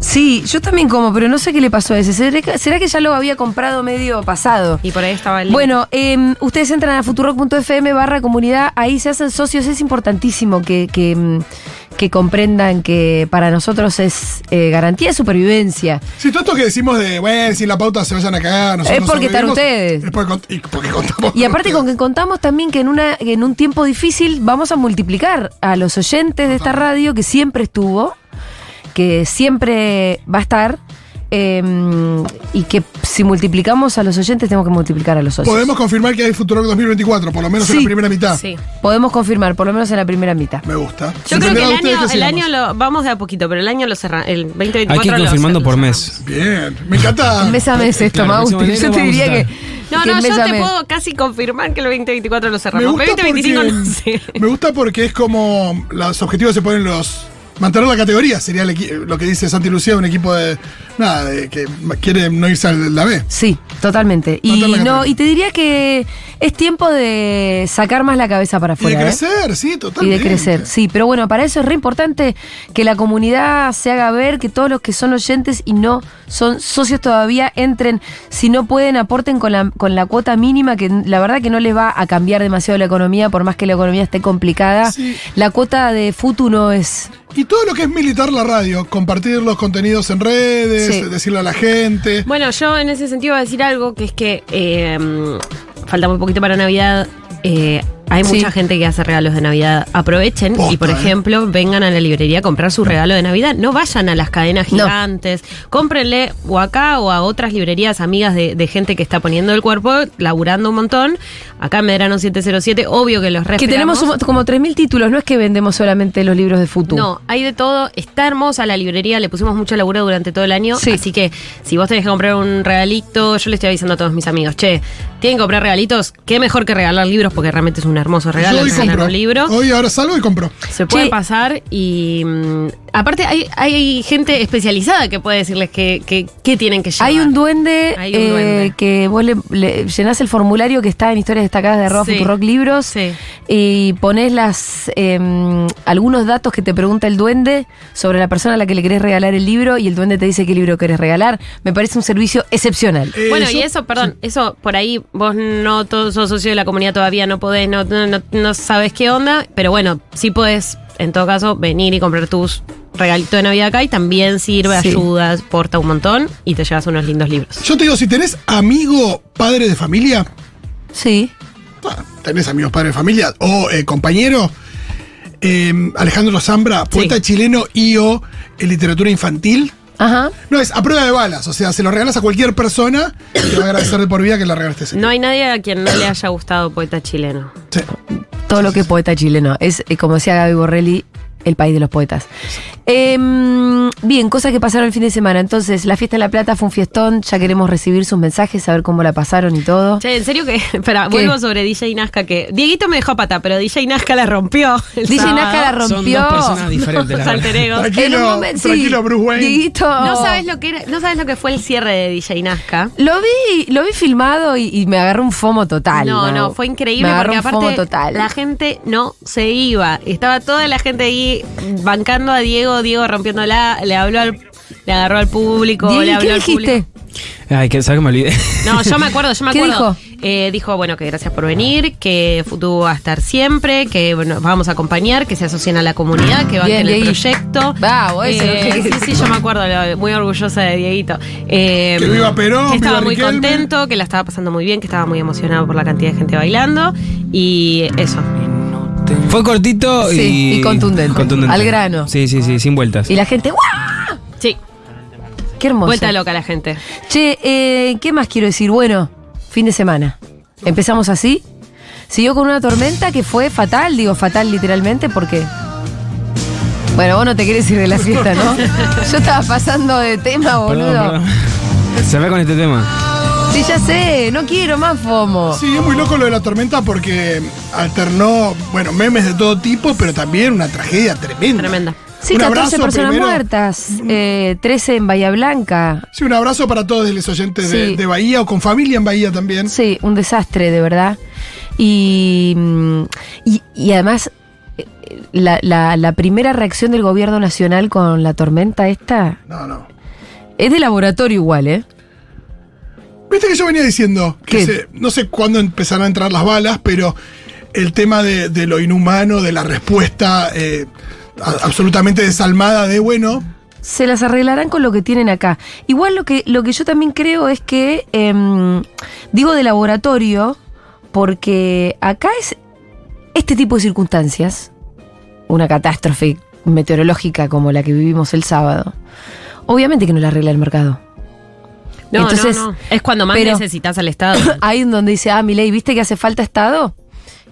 Speaker 1: Sí, yo también como, pero no sé qué le pasó a ese. ¿Será que, ya lo había comprado medio pasado?
Speaker 4: Y por ahí estaba el.
Speaker 1: Bueno, eh, ustedes entran a futurock.fm barra comunidad, ahí se hacen socios, es importantísimo que, que, mm, que comprendan que para nosotros es eh, garantía de supervivencia.
Speaker 6: Sí, todo esto que decimos de, bueno, si la pauta se vayan a cagar, nosotros
Speaker 1: Es porque están ustedes.
Speaker 6: Es porque, cont- y porque contamos.
Speaker 1: Y aparte con que contamos también que en, una, que en un tiempo difícil vamos a multiplicar a los oyentes de esta radio que siempre estuvo, que siempre va a estar, eh, y que si multiplicamos a los oyentes tenemos que multiplicar a los socios.
Speaker 6: Podemos confirmar que hay Futurock 2024, por lo menos en la primera mitad.
Speaker 4: Sí.
Speaker 1: Podemos confirmar, por lo menos en la primera mitad.
Speaker 6: Me gusta.
Speaker 4: Yo creo que el año,
Speaker 6: que
Speaker 4: el
Speaker 6: sigamos.
Speaker 4: año lo. Vamos de a poquito, pero el año lo cerramos. El 2024
Speaker 3: Hay que ir confirmando por mes.
Speaker 6: Bien, me encanta. [LAUGHS]
Speaker 1: Mes a mes esto,
Speaker 3: Claro,
Speaker 1: Mausti.
Speaker 3: próximo
Speaker 1: Yo te diría que.
Speaker 4: No, no, yo te
Speaker 1: mes.
Speaker 4: puedo casi confirmar que el 2024 lo
Speaker 6: Me
Speaker 4: cerramos.
Speaker 6: gusta,
Speaker 4: 2025
Speaker 6: porque, [LAUGHS]
Speaker 4: no sé.
Speaker 6: me gusta porque es como los objetivos se ponen los. Mantener la categoría sería el lo que dice Santi Lucía, un equipo de. Nada, de que quiere no irse a la B.
Speaker 1: Sí, totalmente. Y, no, y te diría que es tiempo de sacar más la cabeza para
Speaker 6: Y de
Speaker 1: afuera. ¿eh?
Speaker 6: crecer, sí,
Speaker 1: Y
Speaker 6: totalmente.
Speaker 1: de crecer, sí, pero bueno, para eso es re importante que la comunidad se haga ver, que todos los que son oyentes y no son socios todavía entren, si no pueden, aporten con la, con la cuota mínima, que la verdad que no les va a cambiar demasiado la economía, por más que la economía esté complicada.
Speaker 6: Sí.
Speaker 1: La cuota de FUTU no es...
Speaker 6: Y todo lo que es militar la radio, compartir los contenidos en redes,
Speaker 1: Sí.
Speaker 6: decirle a la gente.
Speaker 4: Bueno, yo en ese sentido voy a decir algo que es que eh, falta muy poquito para Navidad. eh, hay
Speaker 1: Sí.
Speaker 4: mucha gente que hace regalos de Navidad. Aprovechen
Speaker 6: Posta,
Speaker 4: y, por
Speaker 6: eh.
Speaker 4: ejemplo, vengan a la librería a comprar su regalo de Navidad. No vayan a las cadenas
Speaker 1: No.
Speaker 4: gigantes. Cómprenle o acá o a otras librerías amigas de, de gente que está poniendo el cuerpo, laburando un montón. Acá en Medrano 707, obvio que los
Speaker 1: Que tenemos como 3.000 títulos, no es que vendemos solamente los libros de FUTU.
Speaker 4: No, hay de todo. Está hermosa la librería, le pusimos mucho laburo durante todo el año.
Speaker 1: Sí.
Speaker 4: Así que si vos tenés que comprar un regalito, yo le estoy avisando a todos mis amigos, che, tienen que comprar regalitos, qué mejor que regalar libros porque realmente es un hermoso regalo
Speaker 6: Yo hoy
Speaker 4: regalar
Speaker 6: compro.
Speaker 4: un libro.
Speaker 6: Hoy ahora salgo y compro.
Speaker 4: Se puede pasar y mm, aparte hay, hay gente especializada que puede decirles que, que, qué tienen que llevar.
Speaker 1: Hay un duende,
Speaker 4: Hay un
Speaker 1: eh,
Speaker 4: duende.
Speaker 1: que vos le, le llenás el formulario que está en historias destacadas de arroba
Speaker 4: Sí.
Speaker 1: Futurock Libros
Speaker 4: Sí.
Speaker 1: y pones las em, algunos datos que te pregunta el duende sobre la persona a la que le querés regalar el libro y el duende te dice qué libro querés regalar. Me parece un servicio excepcional.
Speaker 6: Eh,
Speaker 4: Bueno,
Speaker 6: yo-
Speaker 4: y eso, perdón, eso por ahí vos no todos sos socio de la comunidad todavía, no podés, no, no, no- no sabes qué onda, pero bueno, sí podés, en todo caso, venir y comprar tus regalitos de Navidad acá y también sirve,
Speaker 1: Sí.
Speaker 4: ayuda, porta un montón y te llevas unos lindos libros.
Speaker 6: Yo te digo, si tenés amigo padre de familia,
Speaker 1: Sí.
Speaker 6: ah, tenés amigos padre de familia o eh, compañero, eh, Alejandro Zambra, poeta
Speaker 4: Sí.
Speaker 6: chileno y o en literatura infantil.
Speaker 1: Ajá.
Speaker 6: No, es a prueba de balas. O sea, se lo regalas a cualquier persona y te va a agradecer de por vida que le regalaste ese.
Speaker 4: No hay nadie a quien no le haya gustado poeta chileno.
Speaker 6: Sí.
Speaker 1: Todo lo que es poeta chileno. Es, eh, como decía Gaby Borrelli, el país de los poetas. Em, bien, cosas que pasaron el fin de semana. Entonces, la fiesta en La Plata fue un fiestón. Ya queremos recibir sus mensajes, saber cómo la pasaron y todo.
Speaker 4: Che, en serio que, [LAUGHS] espera,
Speaker 1: ¿Qué?
Speaker 4: vuelvo sobre DJ Nazca que Dieguito me dejó a pata, pero DJ Nazca la rompió. el
Speaker 1: DJ
Speaker 4: sábado.
Speaker 1: Nazca la
Speaker 3: Son
Speaker 1: rompió.
Speaker 3: dos personas diferentes, la
Speaker 4: alter egos.
Speaker 6: Tranquilo,
Speaker 1: momento, sí.
Speaker 6: tranquilo, Bruce Wayne.
Speaker 1: Dieguito.
Speaker 4: No sabes lo que era, no sabes lo que fue el cierre de DJ Nazca.
Speaker 1: Lo vi, lo vi filmado y, y me agarró un fomo total.
Speaker 4: No, no, fue increíble
Speaker 1: Me
Speaker 4: porque
Speaker 1: un fomo
Speaker 4: aparte
Speaker 1: total.
Speaker 4: la gente no se iba. Estaba toda la gente ahí bancando a Diego, Diego rompiéndola, le habló al, le agarró al público,
Speaker 1: Diego,
Speaker 4: le habló
Speaker 1: ¿qué
Speaker 4: al
Speaker 1: dijiste?
Speaker 4: público.
Speaker 3: Ay, que sabes que me olvidé.
Speaker 4: No, yo me acuerdo, yo me [LAUGHS]
Speaker 1: ¿Qué
Speaker 4: acuerdo.
Speaker 1: dijo?
Speaker 4: Eh, dijo, bueno, que gracias por venir, que Futu va a estar siempre, que bueno, vamos a acompañar, que se asocien a la comunidad, que banquen
Speaker 1: Bien,
Speaker 4: el proyecto.
Speaker 1: Bravo,
Speaker 4: Eh, Sí, sí, yo me acuerdo, lo- muy orgullosa de Dieguito. Eh,
Speaker 6: Que viva Perón,
Speaker 4: que estaba
Speaker 6: viva
Speaker 4: muy
Speaker 6: Riquelme.
Speaker 4: contento, que la estaba pasando muy bien, que estaba muy emocionado por la cantidad de gente bailando. Y eso.
Speaker 3: Fue cortito
Speaker 1: Sí,
Speaker 3: y,
Speaker 1: y contundente. Al grano.
Speaker 3: Sí, sí, sí, sin vueltas.
Speaker 1: Y la gente, ¡guau!
Speaker 4: Sí,
Speaker 1: Qué hermoso.
Speaker 4: vuelta loca la gente.
Speaker 1: Che, eh, ¿qué más quiero decir? Bueno, fin de semana. Empezamos así. Siguió con una tormenta que fue fatal, digo fatal literalmente porque... Bueno, vos no te querés ir de la fiesta, ¿no? [LAUGHS] Yo estaba pasando de tema, boludo.
Speaker 3: Perdón, perdón. Se ve con este tema.
Speaker 1: Sí, ya sé, no quiero más FOMO.
Speaker 6: Sí, es muy loco lo de la tormenta porque alternó, bueno, memes de todo tipo, pero también una tragedia tremenda.
Speaker 4: Tremenda.
Speaker 1: Sí,
Speaker 6: Un
Speaker 1: 14
Speaker 6: abrazo
Speaker 1: personas
Speaker 6: primero.
Speaker 1: muertas, eh, 13 en Bahía Blanca.
Speaker 6: Sí, un abrazo para todos los oyentes de,
Speaker 1: Sí.
Speaker 6: de Bahía o con familia en Bahía también.
Speaker 1: Sí, un desastre, de verdad. Y, mm, y, y además, eh, la, la- la primera reacción del gobierno nacional con la tormenta esta
Speaker 6: No, no.
Speaker 1: es de laboratorio igual, ¿eh?
Speaker 6: Viste que yo venía diciendo que no sé cuándo empezarán a entrar las balas, pero el tema de, de lo inhumano, de la respuesta eh, a- absolutamente desalmada de, bueno,
Speaker 1: se las arreglarán con lo que tienen acá. Igual lo que, lo que yo también creo es que, em, digo de laboratorio, porque acá es este tipo de circunstancias, una catástrofe meteorológica como la que vivimos el sábado, obviamente que no la arregla el mercado.
Speaker 4: No,
Speaker 1: Entonces,
Speaker 4: no, no. Es cuando más
Speaker 1: pero-
Speaker 4: necesitas al Estado. [CLEARS THROAT]
Speaker 1: Ahí en donde dice, ah, mi ley, ¿viste que hace falta Estado?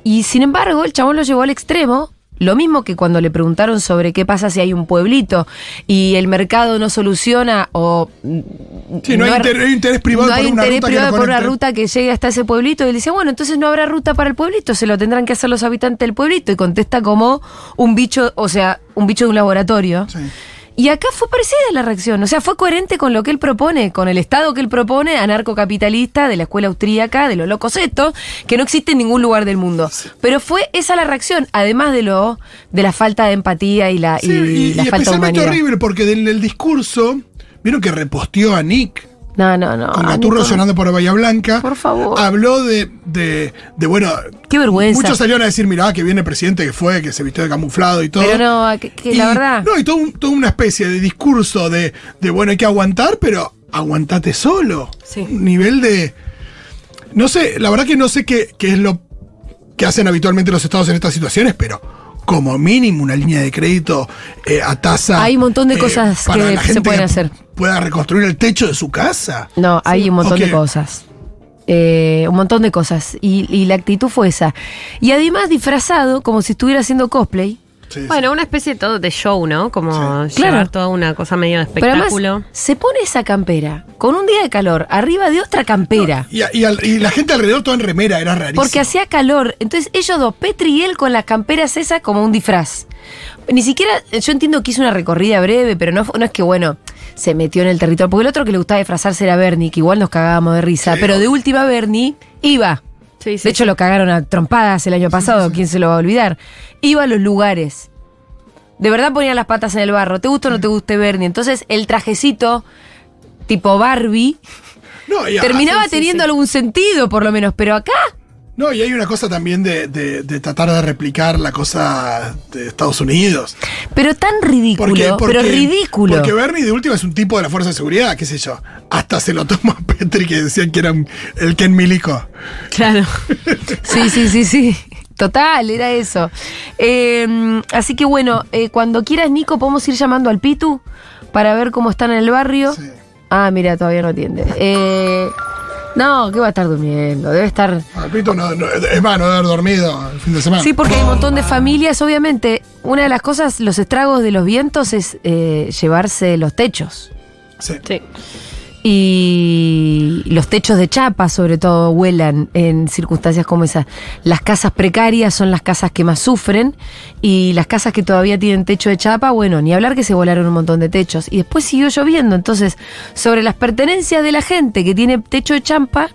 Speaker 1: Y sin embargo, el chabón lo llevó al extremo. Lo mismo que cuando le preguntaron sobre qué pasa si hay un pueblito y el mercado no soluciona o...
Speaker 6: Sí, no hay inter- hay interés privado
Speaker 1: no hay
Speaker 6: por una
Speaker 1: interés
Speaker 6: ruta que
Speaker 1: privado por una ruta que llegue hasta ese pueblito. Y él dice, bueno, entonces no habrá ruta para el pueblito, se lo tendrán que hacer los habitantes del pueblito. Y contesta como un bicho, o sea, un bicho de un laboratorio.
Speaker 6: sí.
Speaker 1: Y acá fue parecida la reacción, o sea, fue coherente con lo que él propone, con el Estado que él propone, anarcocapitalista, de la escuela austríaca, de los locos estos, que no existe en ningún lugar del mundo. Pero fue esa la reacción, además de lo de la falta de empatía y la,
Speaker 6: Sí,
Speaker 1: y
Speaker 6: y,
Speaker 1: la
Speaker 6: y
Speaker 1: falta de
Speaker 6: especialmente
Speaker 1: humanidad.
Speaker 6: horrible porque del, del discurso, vieron que reposteó a Nick
Speaker 1: No, no, no.
Speaker 6: con Gaturro llorando por Bahía Blanca.
Speaker 1: Por favor.
Speaker 6: Habló de, de, de, bueno.
Speaker 1: Qué vergüenza.
Speaker 6: Muchos salieron a decir, mirá, que viene el presidente que fue, que se vistió de camuflado y todo.
Speaker 1: Pero no, que, que
Speaker 6: Y-
Speaker 1: la verdad.
Speaker 6: No, y todo un- toda una especie de discurso de, de, bueno, hay que aguantar, pero aguantate solo.
Speaker 1: Sí.
Speaker 6: Un nivel de. No sé, la verdad que no sé qué, qué es lo que hacen habitualmente los estados en estas situaciones, pero como mínimo una línea de crédito eh, a tasa.
Speaker 1: Hay un montón de cosas
Speaker 6: para
Speaker 1: que se pueden hacer.
Speaker 6: Pueda reconstruir el techo de su casa.
Speaker 1: No, hay un montón
Speaker 6: ¿O
Speaker 1: de cosas. Eh, un montón de cosas. Y, y la actitud fue esa. Y además disfrazado, como si estuviera haciendo cosplay.
Speaker 6: Sí, sí.
Speaker 4: Bueno, una especie de todo de show, ¿no? Como llevar
Speaker 1: Claro.
Speaker 4: toda una cosa medio de
Speaker 1: Pero además,
Speaker 4: espectáculo.
Speaker 1: se pone esa campera con un día de calor arriba de otra campera.
Speaker 6: Y, y al- y la gente alrededor toda en remera, era rarísimo.
Speaker 1: Porque hacía calor. Entonces ellos dos, Petri y él, con las camperas esas como un disfraz. Ni siquiera, yo entiendo que hizo una recorrida breve, pero no, no es que, bueno, se metió en el territorio. Porque el otro que le gustaba disfrazarse era Bernie, que igual nos cagábamos de risa.
Speaker 6: Sí,
Speaker 1: pero de última, Bernie iba.
Speaker 4: Sí, sí,
Speaker 1: de hecho, lo cagaron a trompadas el año pasado, ¿quién se lo va a olvidar? Iba a los lugares. De verdad ponía las patas en el barro. ¿Te gusta o no te guste Bernie? Entonces, el trajecito tipo Barbie
Speaker 6: No,
Speaker 1: terminaba
Speaker 6: sí, sí,
Speaker 1: teniendo
Speaker 6: sí.
Speaker 1: algún sentido, por lo menos. Pero acá,
Speaker 6: No, y hay una cosa también de, de- de tratar de replicar la cosa de Estados Unidos.
Speaker 1: pero tan ridículo.
Speaker 6: Porque, porque-
Speaker 1: pero ridículo.
Speaker 6: Porque Bernie de última es un tipo de la Fuerza de Seguridad, qué sé yo. Hasta se lo toma Petri que decían que era un- el Ken Milico.
Speaker 4: Claro. [LAUGHS]
Speaker 1: Sí, sí, sí, sí. Total, era eso. Eh, así que bueno, eh, cuando quieras, Nico, podemos ir llamando al Pitu para ver cómo están en el barrio.
Speaker 6: Sí.
Speaker 1: Ah, mira, todavía no atiende. Eh, no, que va a estar durmiendo. Debe estar.
Speaker 6: Al Pito no, no- es más, no debe haber dormido el fin de semana.
Speaker 1: Sí, porque hay un montón de familias. Obviamente, una de las cosas, los estragos de los vientos es eh, llevarse los techos.
Speaker 6: Sí.
Speaker 4: Sí.
Speaker 1: Y los techos de chapa, sobre todo, vuelan en circunstancias como esas. Las casas precarias son las casas que más sufren y las casas que todavía tienen techo de chapa, bueno, ni hablar que se volaron un montón de techos. Y después siguió lloviendo, entonces, sobre las pertenencias de la gente que tiene techo de champa,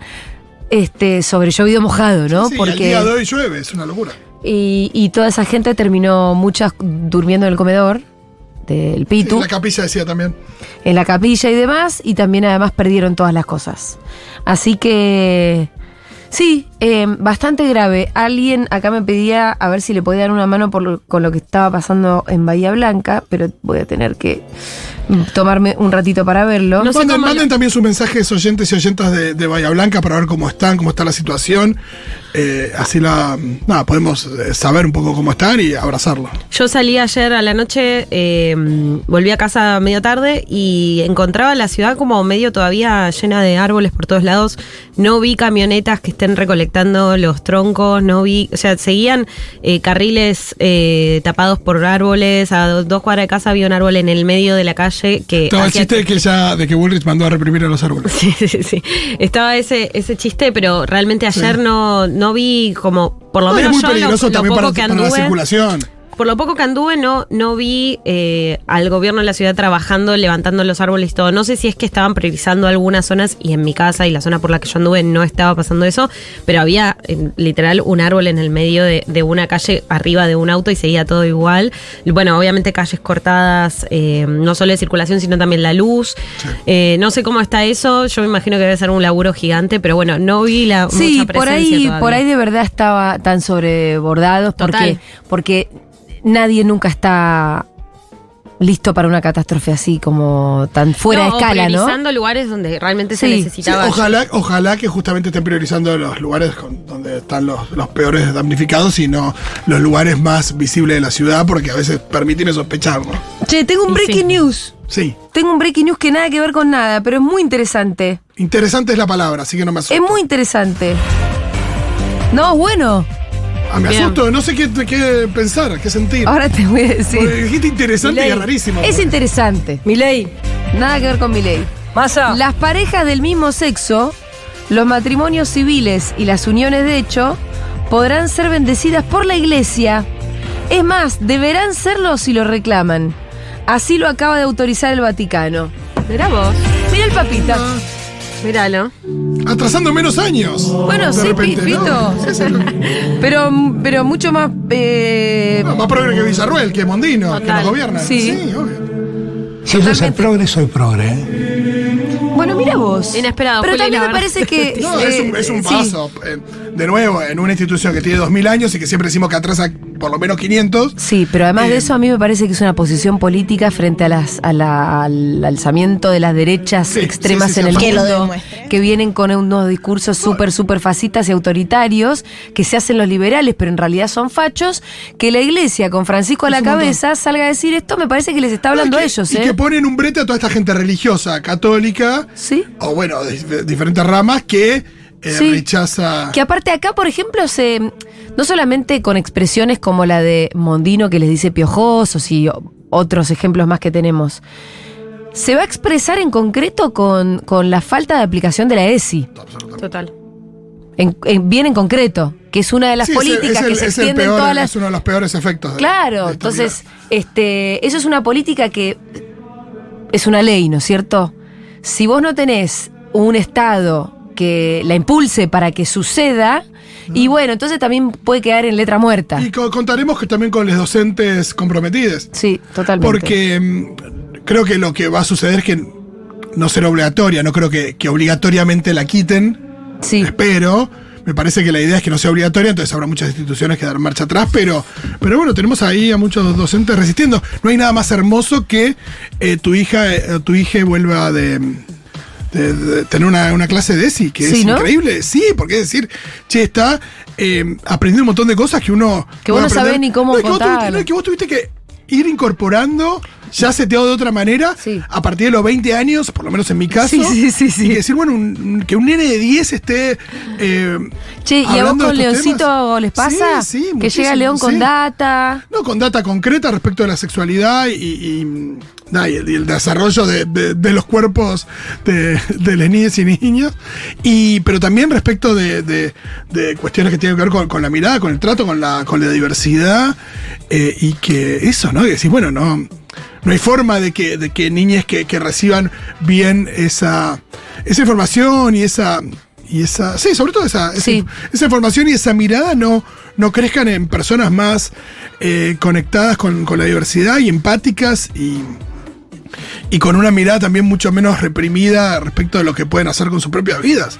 Speaker 1: este, sobre llovido mojado, ¿no?
Speaker 6: Sí, el día de hoy llueve, es una locura.
Speaker 1: y, y toda esa gente terminó, muchas durmiendo en el comedor
Speaker 6: Sí,
Speaker 1: Pitu
Speaker 6: la capilla decía también.
Speaker 1: en la capilla y demás, y también además perdieron todas las cosas. Así que, sí, eh, bastante grave. Alguien acá me pedía a ver si le podía dar una mano por lo- con lo que estaba pasando en Bahía Blanca, pero voy a tener que tomarme un ratito para verlo.
Speaker 4: No
Speaker 6: manden, también sus mensajes oyentes y oyentas de, de Bahía Blanca para ver cómo están, cómo está la situación. Eh, así la nada, podemos eh, saber un poco cómo están y abrazarlo.
Speaker 4: Yo salí ayer a la noche, eh, volví a casa medio tarde y encontraba la ciudad como medio todavía llena de árboles por todos lados. No vi camionetas que estén recolectando los troncos, no vi, o sea, seguían eh, carriles eh, tapados por árboles. A do- dos cuadras de casa había un árbol en el medio de la calle que.
Speaker 6: Estaba el chiste de que ya, de que Bullrich mandó a reprimir a los árboles. [LAUGHS]
Speaker 4: Sí, sí, sí. Estaba ese, ese chiste, pero realmente ayer
Speaker 6: Sí.
Speaker 4: no, no vi como, por lo
Speaker 6: No, es
Speaker 4: menos
Speaker 6: muy
Speaker 4: yo
Speaker 6: peligroso
Speaker 4: lo,
Speaker 6: también
Speaker 4: poco
Speaker 6: para,
Speaker 4: que
Speaker 6: para la
Speaker 4: anduve.
Speaker 6: circulación.
Speaker 4: Por lo poco que anduve, no, no vi eh, al gobierno de la ciudad trabajando, levantando los árboles y todo. No sé si es que estaban priorizando algunas zonas y en mi casa y la zona por la que yo anduve no estaba pasando eso, pero había eh, literal un árbol en el medio de, de una calle arriba de un auto y seguía todo igual. Bueno, obviamente calles cortadas, eh, no solo de circulación, sino también la luz. Eh, no sé cómo está eso, yo me imagino que debe ser un laburo gigante, pero bueno, no vi la
Speaker 1: Sí,
Speaker 4: mucha
Speaker 1: por
Speaker 4: presencia
Speaker 1: ahí,
Speaker 4: todavía.
Speaker 1: por ahí de verdad estaba tan sobrebordados porque,
Speaker 4: Total.
Speaker 1: porque nadie nunca está listo para una catástrofe así como tan fuera
Speaker 4: No,
Speaker 1: de escala, ¿no?
Speaker 4: priorizando lugares donde realmente se
Speaker 1: Sí.
Speaker 6: Sí,
Speaker 4: necesitaba.
Speaker 6: ojalá, ojalá que justamente estén priorizando los lugares con- donde están los, los peores damnificados y no los lugares más visibles de la ciudad, porque a veces permiten sospechar, ¿no?
Speaker 1: Che, tengo un breaking
Speaker 4: sí.
Speaker 1: news.
Speaker 6: Sí,
Speaker 1: Tengo un breaking news que nada que ver con nada, pero es muy interesante.
Speaker 6: interesante es la palabra, así que no me asusto.
Speaker 1: Es muy interesante. No, bueno,
Speaker 6: Ah, me
Speaker 4: Bien.
Speaker 6: asusto, no sé qué, qué pensar, qué sentir.
Speaker 1: ahora te voy a decir.
Speaker 6: Porque dijiste interesante y
Speaker 1: Milei.
Speaker 6: es rarísimo.
Speaker 1: Es interesante.
Speaker 8: Milei,
Speaker 1: Nada que ver con mi ley.
Speaker 8: masa.
Speaker 1: Las parejas del mismo sexo, los matrimonios civiles y las uniones de hecho podrán ser bendecidas por la iglesia. Es más, deberán serlo si lo reclaman. Así lo acaba de autorizar el Vaticano.
Speaker 4: Mirá vos,
Speaker 1: Mira el papita.
Speaker 4: Míralo.
Speaker 6: Atrasando menos años.
Speaker 1: Bueno,
Speaker 6: De
Speaker 1: sí,
Speaker 6: repente,
Speaker 1: Pito.
Speaker 6: ¿no? Sí, sí.
Speaker 1: Pero, pero mucho más. eh,
Speaker 6: No, más progre que Villarruel, que Mondino, que nos gobiernan.
Speaker 1: Sí.
Speaker 6: obvio.
Speaker 9: Si ser
Speaker 1: Totalmente.
Speaker 9: progre, soy progre. ¿eh?
Speaker 1: bueno, mira vos.
Speaker 4: Inesperado,
Speaker 1: Pero
Speaker 4: Juli,
Speaker 1: también me parece que. [LAUGHS]
Speaker 6: No,
Speaker 1: eh,
Speaker 6: es un, es un
Speaker 1: sí.
Speaker 6: paso. eh, de nuevo, en una institución que tiene 2000 años y que siempre decimos que atrasa por lo menos 500.
Speaker 1: Sí, pero además de
Speaker 6: Eh,
Speaker 1: eso a mí me parece que es una posición política frente a las, a la- al alzamiento de las derechas
Speaker 6: Sí,
Speaker 1: extremas
Speaker 6: sí, sí,
Speaker 1: en
Speaker 6: sí,
Speaker 1: el
Speaker 8: Que
Speaker 1: mundo, que vienen con unos discursos súper, súper fascistas y autoritarios, que se hacen los liberales, pero en realidad son fachos, que la iglesia con Francisco a
Speaker 6: Es
Speaker 1: la
Speaker 6: montón.
Speaker 1: cabeza salga a decir esto, me parece que les está hablando a
Speaker 6: que-
Speaker 1: ellos,
Speaker 6: Y
Speaker 1: ¿eh?
Speaker 6: que ponen un brete a toda esta gente religiosa, católica,
Speaker 1: Sí.
Speaker 6: o bueno, de, de diferentes ramas, que eh,
Speaker 1: Sí.
Speaker 6: rechaza.
Speaker 1: Que aparte acá, por ejemplo, se no solamente con expresiones como la de Mondino que les dice piojosos y otros ejemplos más que tenemos, se va a expresar en concreto con, con la falta de aplicación de la ESI,
Speaker 4: Total.
Speaker 1: en- en- bien en concreto, que es una de las
Speaker 6: Sí, es el-
Speaker 1: políticas
Speaker 6: es el-
Speaker 1: que se extienden
Speaker 6: peor-
Speaker 1: todas las...
Speaker 6: Es uno de los peores efectos. de-
Speaker 1: Claro,
Speaker 6: de
Speaker 1: entonces, este, eso es una política que es una ley, ¿no es cierto? Si vos no tenés un Estado que la impulse para que suceda, y bueno, entonces también puede quedar en letra muerta.
Speaker 6: Y co- contaremos que también con los docentes comprometidos.
Speaker 1: Sí, totalmente.
Speaker 6: Porque mm, creo que lo que va a suceder es que no será obligatoria, no creo que, que obligatoriamente la quiten.
Speaker 1: Sí.
Speaker 6: Espero. Me parece que la idea es que no sea obligatoria, entonces habrá muchas instituciones que dar marcha atrás, pero, pero bueno, tenemos ahí a muchos docentes resistiendo. No hay nada más hermoso que eh, tu hija eh, tu hija vuelva de, de- de tener una, una clase de ESI, que es increíble. Sí, porque es decir, che, está eh, aprendiendo un montón de cosas que uno.
Speaker 1: Que vos no sabés ni cómo
Speaker 6: No, es que vos
Speaker 1: contar.
Speaker 6: no, que vos tuviste que ir incorporando ya seteado de otra manera
Speaker 1: Sí.
Speaker 6: a partir de los 20 años, por lo menos en mi caso.
Speaker 1: Sí, sí, sí.
Speaker 6: Y decir, bueno, un- que un nene de 10 esté. eh,
Speaker 1: Che, ¿y a vos con Leoncito
Speaker 6: temas.
Speaker 1: les pasa?
Speaker 6: Sí, sí,
Speaker 1: que llega León con data.
Speaker 6: No, con data concreta respecto de la sexualidad y, y, nada, y el, y el desarrollo de, de- de los cuerpos de, de las niñas y niños. Y, pero también respecto de, de- de cuestiones que tienen que ver con, con la mirada, con el trato, con la, con la diversidad. eh, y que eso, ¿no? Que decís, bueno, no. No hay forma de que, de que niñas que, que reciban bien esa, esa información y esa. Y esa. Sí, sobre todo esa, esa,
Speaker 1: Sí.
Speaker 6: esa información y esa mirada no, no crezcan en personas más eh, conectadas con, con la diversidad y empáticas y, y con una mirada también mucho menos reprimida respecto de lo que pueden hacer con sus propias vidas.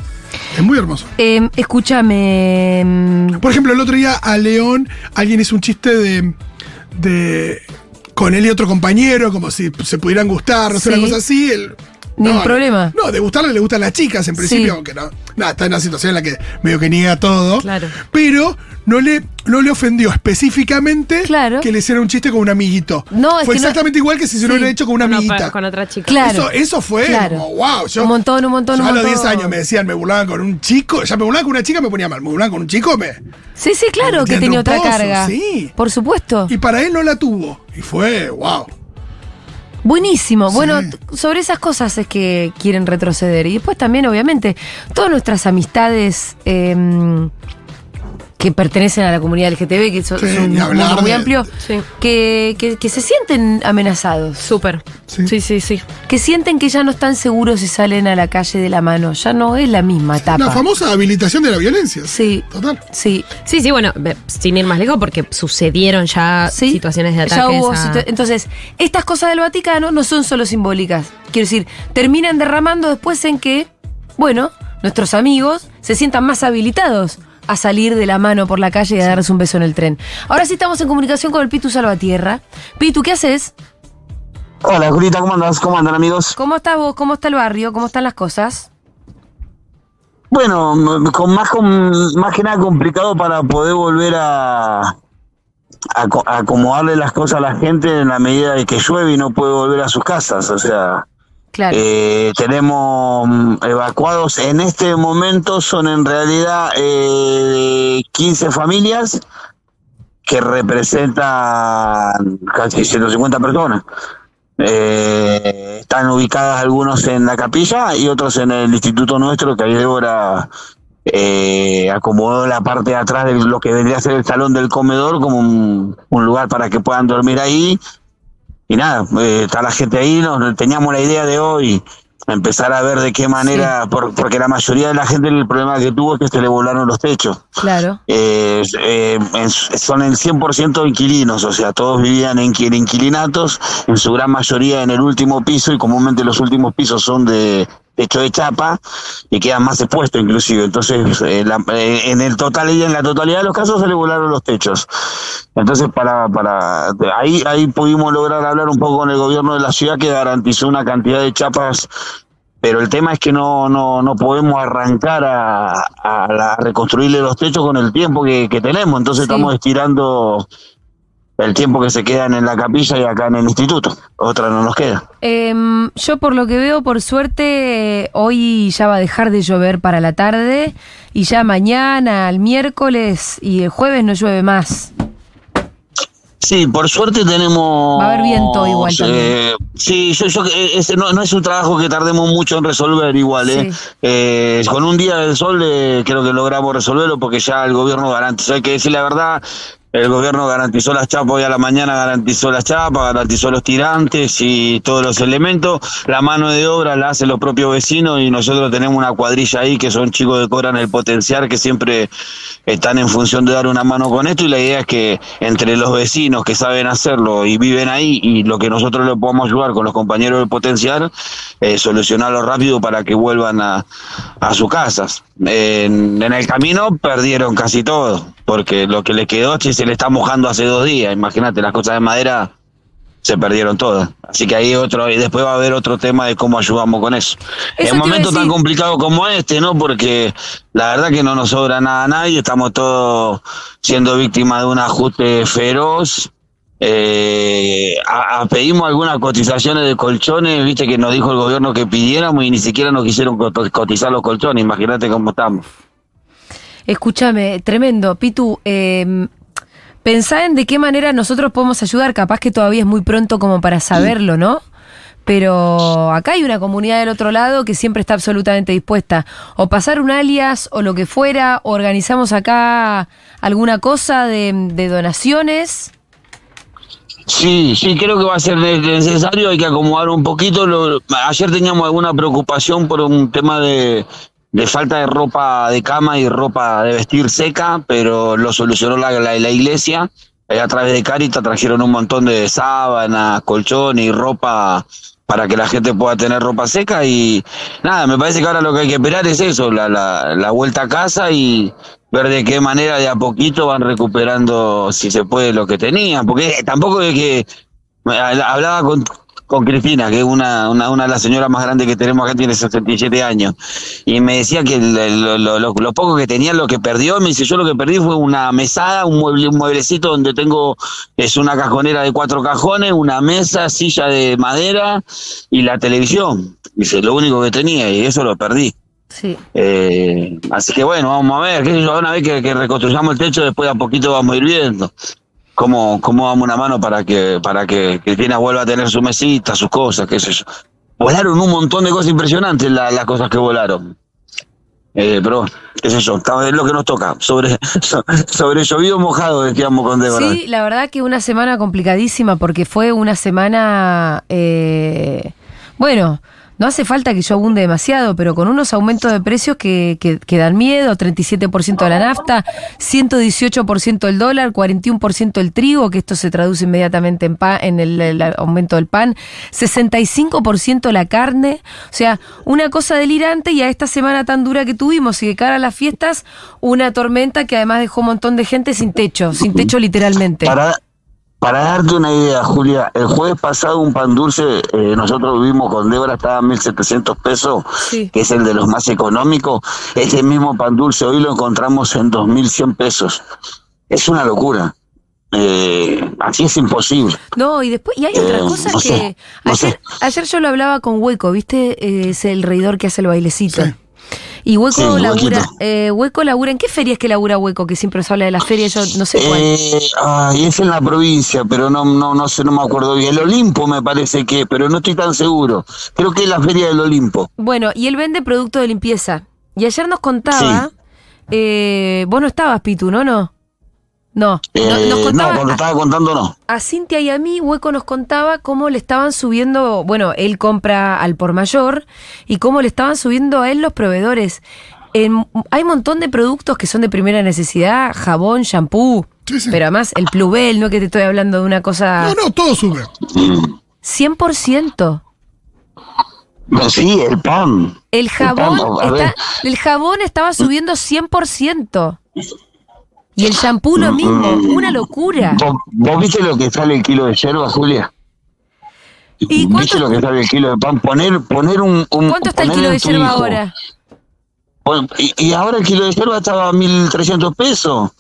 Speaker 6: Es muy hermoso.
Speaker 1: Eh, escúchame. mm,
Speaker 6: Por ejemplo, el otro día a León alguien hizo un chiste de. de con él y otro compañero, como si se pudieran gustar, no sé,
Speaker 1: Sí.
Speaker 6: una cosa así. él-
Speaker 1: Ningún
Speaker 6: no,
Speaker 1: problema.
Speaker 6: No, de gustarle le gustan las chicas en principio,
Speaker 1: Sí.
Speaker 6: aunque no. Nada, está en una situación en la que medio que niega todo.
Speaker 4: Claro.
Speaker 6: Pero no le, no le ofendió específicamente
Speaker 1: Claro.
Speaker 6: que le hiciera un chiste con un amiguito.
Speaker 1: No, es
Speaker 6: Fue
Speaker 1: que no-
Speaker 6: exactamente igual que si se lo
Speaker 1: Sí.
Speaker 6: hubiera hecho con una amiguita.
Speaker 4: otra- con otra chica.
Speaker 1: Claro.
Speaker 6: Eso, eso fue
Speaker 1: Claro.
Speaker 6: como, wow. Yo,
Speaker 1: Un montón, un montón,
Speaker 6: yo
Speaker 1: un
Speaker 6: a los
Speaker 1: montón.
Speaker 6: 10 años me decían, me burlaban con un chico. Ya me burlaban con una chica, me ponía mal. Me burlaban con un chico, me.
Speaker 1: Sí, sí, claro que tenía otra carga.
Speaker 6: sí.
Speaker 1: Por supuesto.
Speaker 6: Y para él no la tuvo. Y fue, wow.
Speaker 1: Buenísimo.
Speaker 6: Sí.
Speaker 1: Bueno, sobre esas cosas es que quieren retroceder. Y después también, obviamente, todas nuestras amistades eh, que pertenecen a la comunidad LGTB, que so-
Speaker 6: Sí,
Speaker 1: es un mundo muy
Speaker 6: de-
Speaker 1: amplio,
Speaker 4: Sí.
Speaker 1: que, que- que se sienten amenazados.
Speaker 4: Súper.
Speaker 6: Sí.
Speaker 4: Sí, sí, sí.
Speaker 1: Que sienten que ya no están seguros si salen a la calle de la mano. Ya no es la misma etapa.
Speaker 6: La famosa habilitación de la violencia.
Speaker 1: Sí.
Speaker 6: Total.
Speaker 1: Sí.
Speaker 4: Sí, sí, bueno, ve- sin ir más lejos, porque sucedieron ya
Speaker 1: Sí.
Speaker 4: situaciones de
Speaker 1: Ya
Speaker 4: ataques.
Speaker 1: hubo
Speaker 4: a-
Speaker 1: situ- Entonces, estas cosas del Vaticano no son solo simbólicas. Quiero decir, terminan derramando después en que, bueno, nuestros amigos se sientan más habilitados a salir de la mano por la calle y a darles un beso en el tren. Ahora sí estamos en comunicación con el Pitu Salvatierra. Pitu, ¿qué haces?
Speaker 8: Hola, Julita, ¿cómo andas? ¿Cómo andan, amigos?
Speaker 1: ¿Cómo estás vos? ¿Cómo está el barrio? ¿Cómo están las cosas?
Speaker 8: Bueno, con más, con, más que nada complicado para poder volver a, a acomodarle las cosas a la gente en la medida de que llueve y no puede volver a sus casas. O sea, Eh, tenemos mm, evacuados en este momento, son en realidad eh, 15 familias que representan casi 150 personas. Eh, están ubicadas algunos en la capilla y otros en el instituto nuestro, que ahí Débora eh, acomodó la parte de atrás de lo que vendría a ser el salón del comedor como un lugar para que puedan dormir ahí. Y nada, eh, está la gente ahí, nos, teníamos la idea de hoy empezar a ver de qué manera, por- porque la mayoría de la gente el problema que tuvo es que se le volaron los techos.
Speaker 1: Claro.
Speaker 8: Eh, eh, en- son el 100% inquilinos, o sea, todos vivían en, en inquilinatos, en su gran mayoría en el último piso y comúnmente los últimos pisos son de techo de chapa y quedan más expuestos inclusive. Entonces, eh, la- eh, en el total y en la totalidad de los casos se le volaron los techos. Entonces, para, para ahí, ahí pudimos lograr hablar un poco con el gobierno de la ciudad que garantizó una cantidad de chapas pero el tema es que no, no, no podemos arrancar a, a la- a reconstruirle los techos con el tiempo que, que tenemos, entonces
Speaker 1: Sí.
Speaker 8: estamos estirando el tiempo que se quedan en la capilla y acá en el instituto, otra no nos queda.
Speaker 1: Em, yo por lo que veo, por suerte, hoy ya va a dejar de llover para la tarde y ya mañana, el miércoles y el jueves no llueve más.
Speaker 8: Sí, por suerte tenemos...
Speaker 1: Va a haber viento igual
Speaker 8: eh, sí, yo, yo, eh, ese no, no es un trabajo que tardemos mucho en resolver igual, ¿eh?
Speaker 1: Sí.
Speaker 8: Eh, con un día del sol eh, creo que logramos resolverlo porque ya el gobierno garantizó, hay que decir la verdad, el gobierno garantizó las chapas hoy a la mañana, garantizó las chapas, garantizó los tirantes y todos los elementos. La mano de obra la hacen los propios vecinos y nosotros tenemos una cuadrilla ahí que son chicos que cobran el potencial que siempre están en función de dar una mano con esto y la idea es que entre los vecinos que saben hacerlo y viven ahí y lo que nosotros le podamos ayudar con los compañeros del potencial, eh, solucionarlo rápido para que vuelvan a, a sus casas. En, en el camino perdieron casi todo, porque lo que les quedó che, se le está mojando hace dos días, imagínate, las cosas de madera se perdieron todas. Así que ahí otro, y después va a haber otro tema de cómo ayudamos con eso.
Speaker 1: Eso
Speaker 8: en momentos tan complicados como este, ¿no? Porque la verdad que no nos sobra nada a nadie, estamos todos siendo víctimas de un ajuste feroz. Eh, a- a- pedimos algunas cotizaciones de colchones, viste que nos dijo el gobierno que pidiéramos y ni siquiera nos quisieron cot- cotizar los colchones, imagínate cómo estamos.
Speaker 1: Escúchame, tremendo. Pitu, eh, pensá en de qué manera nosotros podemos ayudar. Capaz que todavía es muy pronto como para saberlo, ¿no? Pero acá hay una comunidad del otro lado que siempre está absolutamente dispuesta. O pasar un alias o lo que fuera, o organizamos acá alguna cosa de, de donaciones.
Speaker 8: Sí, sí, creo que va a ser ne- necesario, hay que acomodar un poquito. Lo- ayer teníamos alguna preocupación por un tema de, de falta de ropa de cama y ropa de vestir seca, pero lo solucionó la, la, la iglesia. Ahí a través de Carita trajeron un montón de sábanas, colchones y ropa para que la gente pueda tener ropa seca y nada, me parece que ahora lo que hay que esperar es eso, la, la, la vuelta a casa y ver de qué manera de a poquito van recuperando, si se puede, lo que tenían, porque tampoco es que hablaba con, con Cristina, que es una, una, una de las señoras más grandes que tenemos acá, tiene 67 años, y me decía que lo, lo- lo- lo poco que tenía, lo que perdió, me dice, yo lo que perdí fue una mesada, un, mueble, un mueblecito donde tengo, es una cajonera de cuatro cajones, una mesa, silla de madera y la televisión. Dice, lo único que tenía, y eso lo perdí.
Speaker 1: Sí.
Speaker 8: Eh, así que bueno, vamos a ver, qué sé yo, una vez que, que reconstruyamos el techo, después a poquito vamos a ir viendo cómo, cómo damos una mano para que, para que Cristina vuelva a tener su mesita, sus cosas, qué sé yo. Volaron un montón de cosas impresionantes la- las cosas que volaron. Eh, pero, qué sé yo, es lo que nos toca. Sobre, so- [LAUGHS] sobre llovido mojado, decíamos con Débora.
Speaker 1: Sí, la verdad que una semana complicadísima porque fue una semana, eh, bueno, no hace falta que yo abunde demasiado, pero con unos aumentos de precios que, que, que dan miedo, 37% de la nafta, 118% el dólar, 41% el trigo, que esto se traduce inmediatamente en, pa- en el, aumento del pan, 65% la carne, o sea, una cosa delirante y a esta semana tan dura que tuvimos y de cara a las fiestas, una tormenta que además dejó un montón de gente sin techo, sin techo literalmente.
Speaker 8: Para darte una idea, Julia, el jueves pasado un pan dulce, eh, nosotros vimos con Débora, estaba a 1.700 pesos,
Speaker 1: Sí.
Speaker 8: que es el de los más económicos. Ese mismo pan dulce hoy lo encontramos en 2.100 pesos. Es una locura. Eh, así es imposible.
Speaker 1: No, y después, y hay otra
Speaker 8: Eh,
Speaker 1: cosa
Speaker 8: no
Speaker 1: que
Speaker 8: sé, no
Speaker 1: ayer,
Speaker 8: sé.
Speaker 1: ayer yo lo hablaba con Hueco, ¿viste? Eh, es el reidor que hace el bailecito.
Speaker 6: Sí.
Speaker 1: Y Hueco
Speaker 8: Sí,
Speaker 1: labura, eh, Hueco labura, ¿en qué ferias que labura Hueco? Que siempre se habla de las ferias, yo no sé cuál.
Speaker 8: Eh, ay, es en la provincia, pero no, no, no sé, no me acuerdo bien. El Olimpo me parece que, pero no estoy tan seguro. Creo que es la feria del Olimpo.
Speaker 1: Bueno, y él vende producto de limpieza. Y ayer nos contaba, eh, vos no estabas, Pitu, ¿no? No. No,
Speaker 8: Eh,
Speaker 1: no, nos
Speaker 8: no,
Speaker 1: contaba,
Speaker 8: cuando estaba contando no.
Speaker 1: a Cintia y a mí, Hueco nos contaba cómo le estaban subiendo, bueno, él compra al por mayor y cómo le estaban subiendo a él los proveedores. En- hay un montón de productos que son de primera necesidad, jabón, shampoo,
Speaker 6: Sí, sí.
Speaker 1: pero además el Plubel, no que te estoy hablando de una cosa
Speaker 6: No, no, todo sube.
Speaker 1: 100%.
Speaker 8: No, sí, el pan.
Speaker 1: El jabón,
Speaker 8: pan,
Speaker 1: está, el jabón estaba subiendo 100%. Y el shampoo lo mismo, una locura.
Speaker 8: ¿Vos, vos viste lo que sale el kilo de yerba, Julia?
Speaker 1: ¿Y cuánto-
Speaker 8: ¿Viste lo que sale el kilo de pan? Poner, poner un, un-
Speaker 1: ¿Cuánto está el kilo de yerba
Speaker 8: hijo.
Speaker 1: ahora?
Speaker 8: Bueno, y, y ahora el kilo de yerba estaba a 1.300 pesos.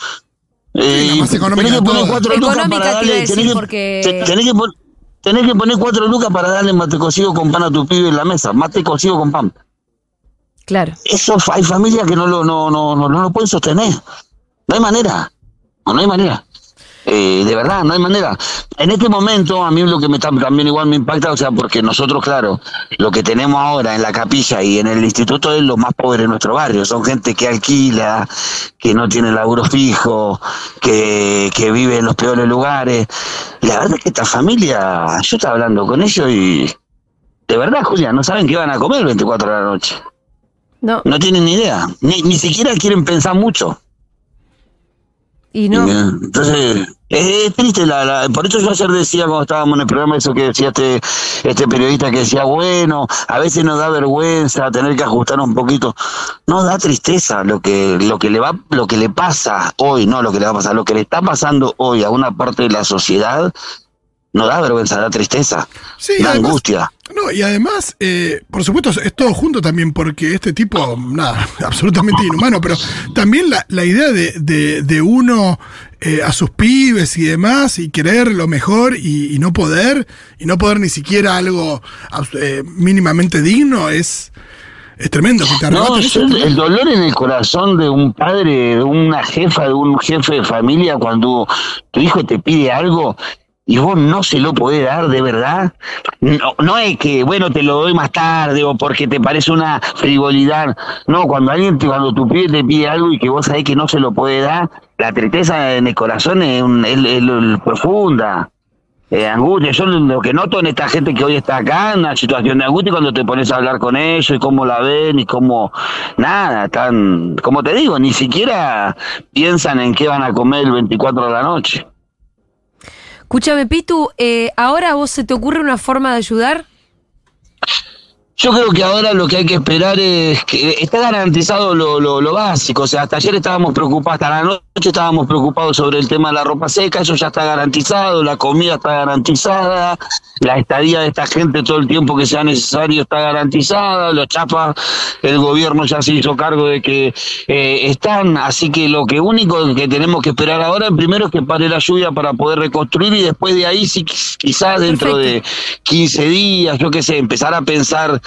Speaker 8: Eh,
Speaker 6: la más económica
Speaker 8: tenés que poner cuatro lucas para darle.
Speaker 1: decir,
Speaker 8: tenés que-
Speaker 1: porque-
Speaker 8: te- tenés que pon- tenés que poner cuatro lucas para darle mate cocido con pan a tu pibe en la mesa. Mate cocido con pan.
Speaker 1: Claro.
Speaker 8: Eso hay familias que no lo, no, no, no, no lo pueden sostener. No hay manera. No, no hay manera. Eh, de verdad, no hay manera. En este momento, a mí lo que me está, también igual me impacta, o sea, porque nosotros, claro, lo que tenemos ahora en la capilla y en el instituto es lo más pobre de nuestro barrio. Son gente que alquila, que no tiene laburo fijo, que, que vive en los peores lugares. La verdad es que esta familia, yo estaba hablando con ellos y de verdad, Julia, no saben qué van a comer el 24 de la noche.
Speaker 1: No,
Speaker 8: No tienen ni idea. Ni, ni siquiera quieren pensar mucho.
Speaker 1: Y no.
Speaker 8: Entonces, es, triste. La, la- por eso yo ayer decía, cuando estábamos en el programa, eso que decía este, este periodista que decía, bueno, a veces nos da vergüenza tener que ajustar un poquito. No da tristeza lo que, lo que le va, lo que le pasa hoy, no lo que le va a pasar, lo que le está pasando hoy a una parte de la sociedad, no da vergüenza, da tristeza,
Speaker 6: Sí,
Speaker 8: da
Speaker 6: además-
Speaker 8: angustia.
Speaker 6: No, y además, eh, por supuesto, es todo junto también, porque este tipo, nada, [LAUGHS] absolutamente inhumano, pero también la, la idea de, de, de uno eh, a sus pibes y demás, y querer lo mejor y, y no poder, y no poder ni siquiera algo eh, mínimamente digno, es, tremendo.
Speaker 8: No, yo-
Speaker 6: es tremendo.
Speaker 8: el dolor en el corazón de un padre, de una jefa, de un jefe de familia, cuando tu hijo te pide algo y vos no se lo podés dar de verdad. No, no es que, bueno, te lo doy más tarde o porque te parece una frivolidad. No, cuando alguien, te- cuando tu pibe te pide algo y que vos sabés que no se lo puede dar, la tristeza en el corazón es, un- es- es- es profunda. Eh, angustia, yo lo que noto en esta gente que hoy está acá, una situación de angustia cuando te pones a hablar con ellos y cómo la ven y cómo, nada, están, como te digo, ni siquiera piensan en qué van a comer el 24 de la noche.
Speaker 1: Escúchame, Pitu, eh, ¿ahora a vos se te ocurre una forma de ayudar?
Speaker 8: Yo creo que ahora lo que hay que esperar es que está garantizado lo, lo, lo básico. O sea, hasta ayer estábamos preocupados, hasta la noche estábamos preocupados sobre el tema de la ropa seca, eso ya está garantizado, la comida está garantizada, la estadía de esta gente todo el tiempo que sea necesario está garantizada, los chapas, el gobierno ya se hizo cargo de que eh, están, así que lo que único que tenemos que esperar ahora, primero es que pare la lluvia para poder reconstruir y después de ahí sí, quizás dentro de 15 días, yo qué sé, empezar a pensar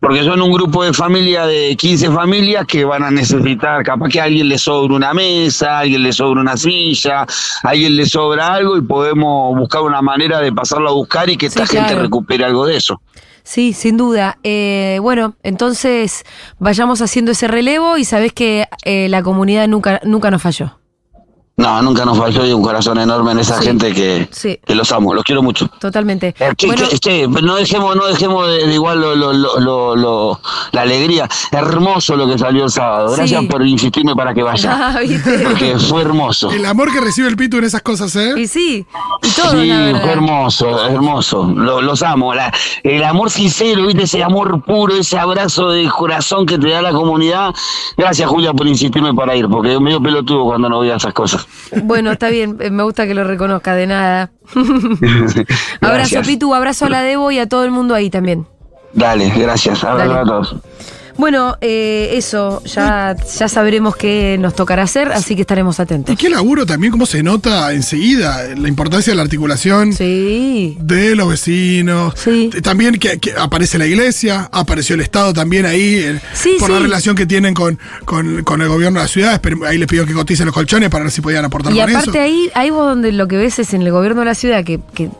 Speaker 8: porque son un grupo de familia de 15 familias que van a necesitar, capaz que a alguien le sobra una mesa, a alguien le sobra una silla, a alguien le sobra algo y podemos buscar una manera de pasarlo a buscar y que esta
Speaker 1: Sí,
Speaker 8: gente
Speaker 1: claro.
Speaker 8: recupere algo de eso.
Speaker 1: Sí, sin duda. Eh, bueno, entonces vayamos haciendo ese relevo y sabés que eh, la comunidad nunca, nunca nos falló.
Speaker 8: No, nunca nos falló y un corazón enorme en esa
Speaker 1: Sí.
Speaker 8: gente que,
Speaker 1: Sí.
Speaker 8: que los amo, los quiero mucho.
Speaker 1: Totalmente.
Speaker 8: Eh, che,
Speaker 1: Bueno,
Speaker 8: che, che, no dejemos, no dejemos de, de igual lo, lo, lo, lo- lo- la alegría. Hermoso lo que salió el sábado. Gracias
Speaker 1: Sí.
Speaker 8: por insistirme para que vaya. [LAUGHS]
Speaker 1: Ah. [LAUGHS]
Speaker 8: Porque fue hermoso.
Speaker 6: El amor que recibe el Pitu en esas cosas, ¿eh?
Speaker 1: y sí, y todo,
Speaker 8: sí,
Speaker 1: la
Speaker 8: fue hermoso, hermoso. Lo- los amo. La- el amor sincero, ¿viste? ese amor puro, ese abrazo de corazón que te da la comunidad. Gracias, Julia, por insistirme para ir, porque medio pelotudo cuando no veía esas cosas.
Speaker 1: Bueno, está bien, eh, me gusta que lo reconozca, de nada. [LAUGHS] abrazo. Pitu, abrazo a la Debo y a todo el mundo ahí también.
Speaker 8: Dale, gracias. Abrazo a todos.
Speaker 1: Bueno, eh, eso, ya, ya sabremos qué nos tocará hacer, así que estaremos atentos.
Speaker 6: Y qué laburo también, cómo se nota enseguida la importancia de la articulación
Speaker 1: Sí,
Speaker 6: de los vecinos.
Speaker 1: Sí.
Speaker 6: También que, que aparece la iglesia, apareció el Estado también ahí, eh,
Speaker 1: Sí,
Speaker 6: por la relación que tienen con, con, con el gobierno de la ciudad. Esperemos- Ahí les pidió que coticen los colchones para ver si podían aportar
Speaker 1: y
Speaker 6: con
Speaker 1: aparte
Speaker 6: eso.
Speaker 1: ahí, ahí vos donde lo que ves es en el gobierno de la ciudad, que, que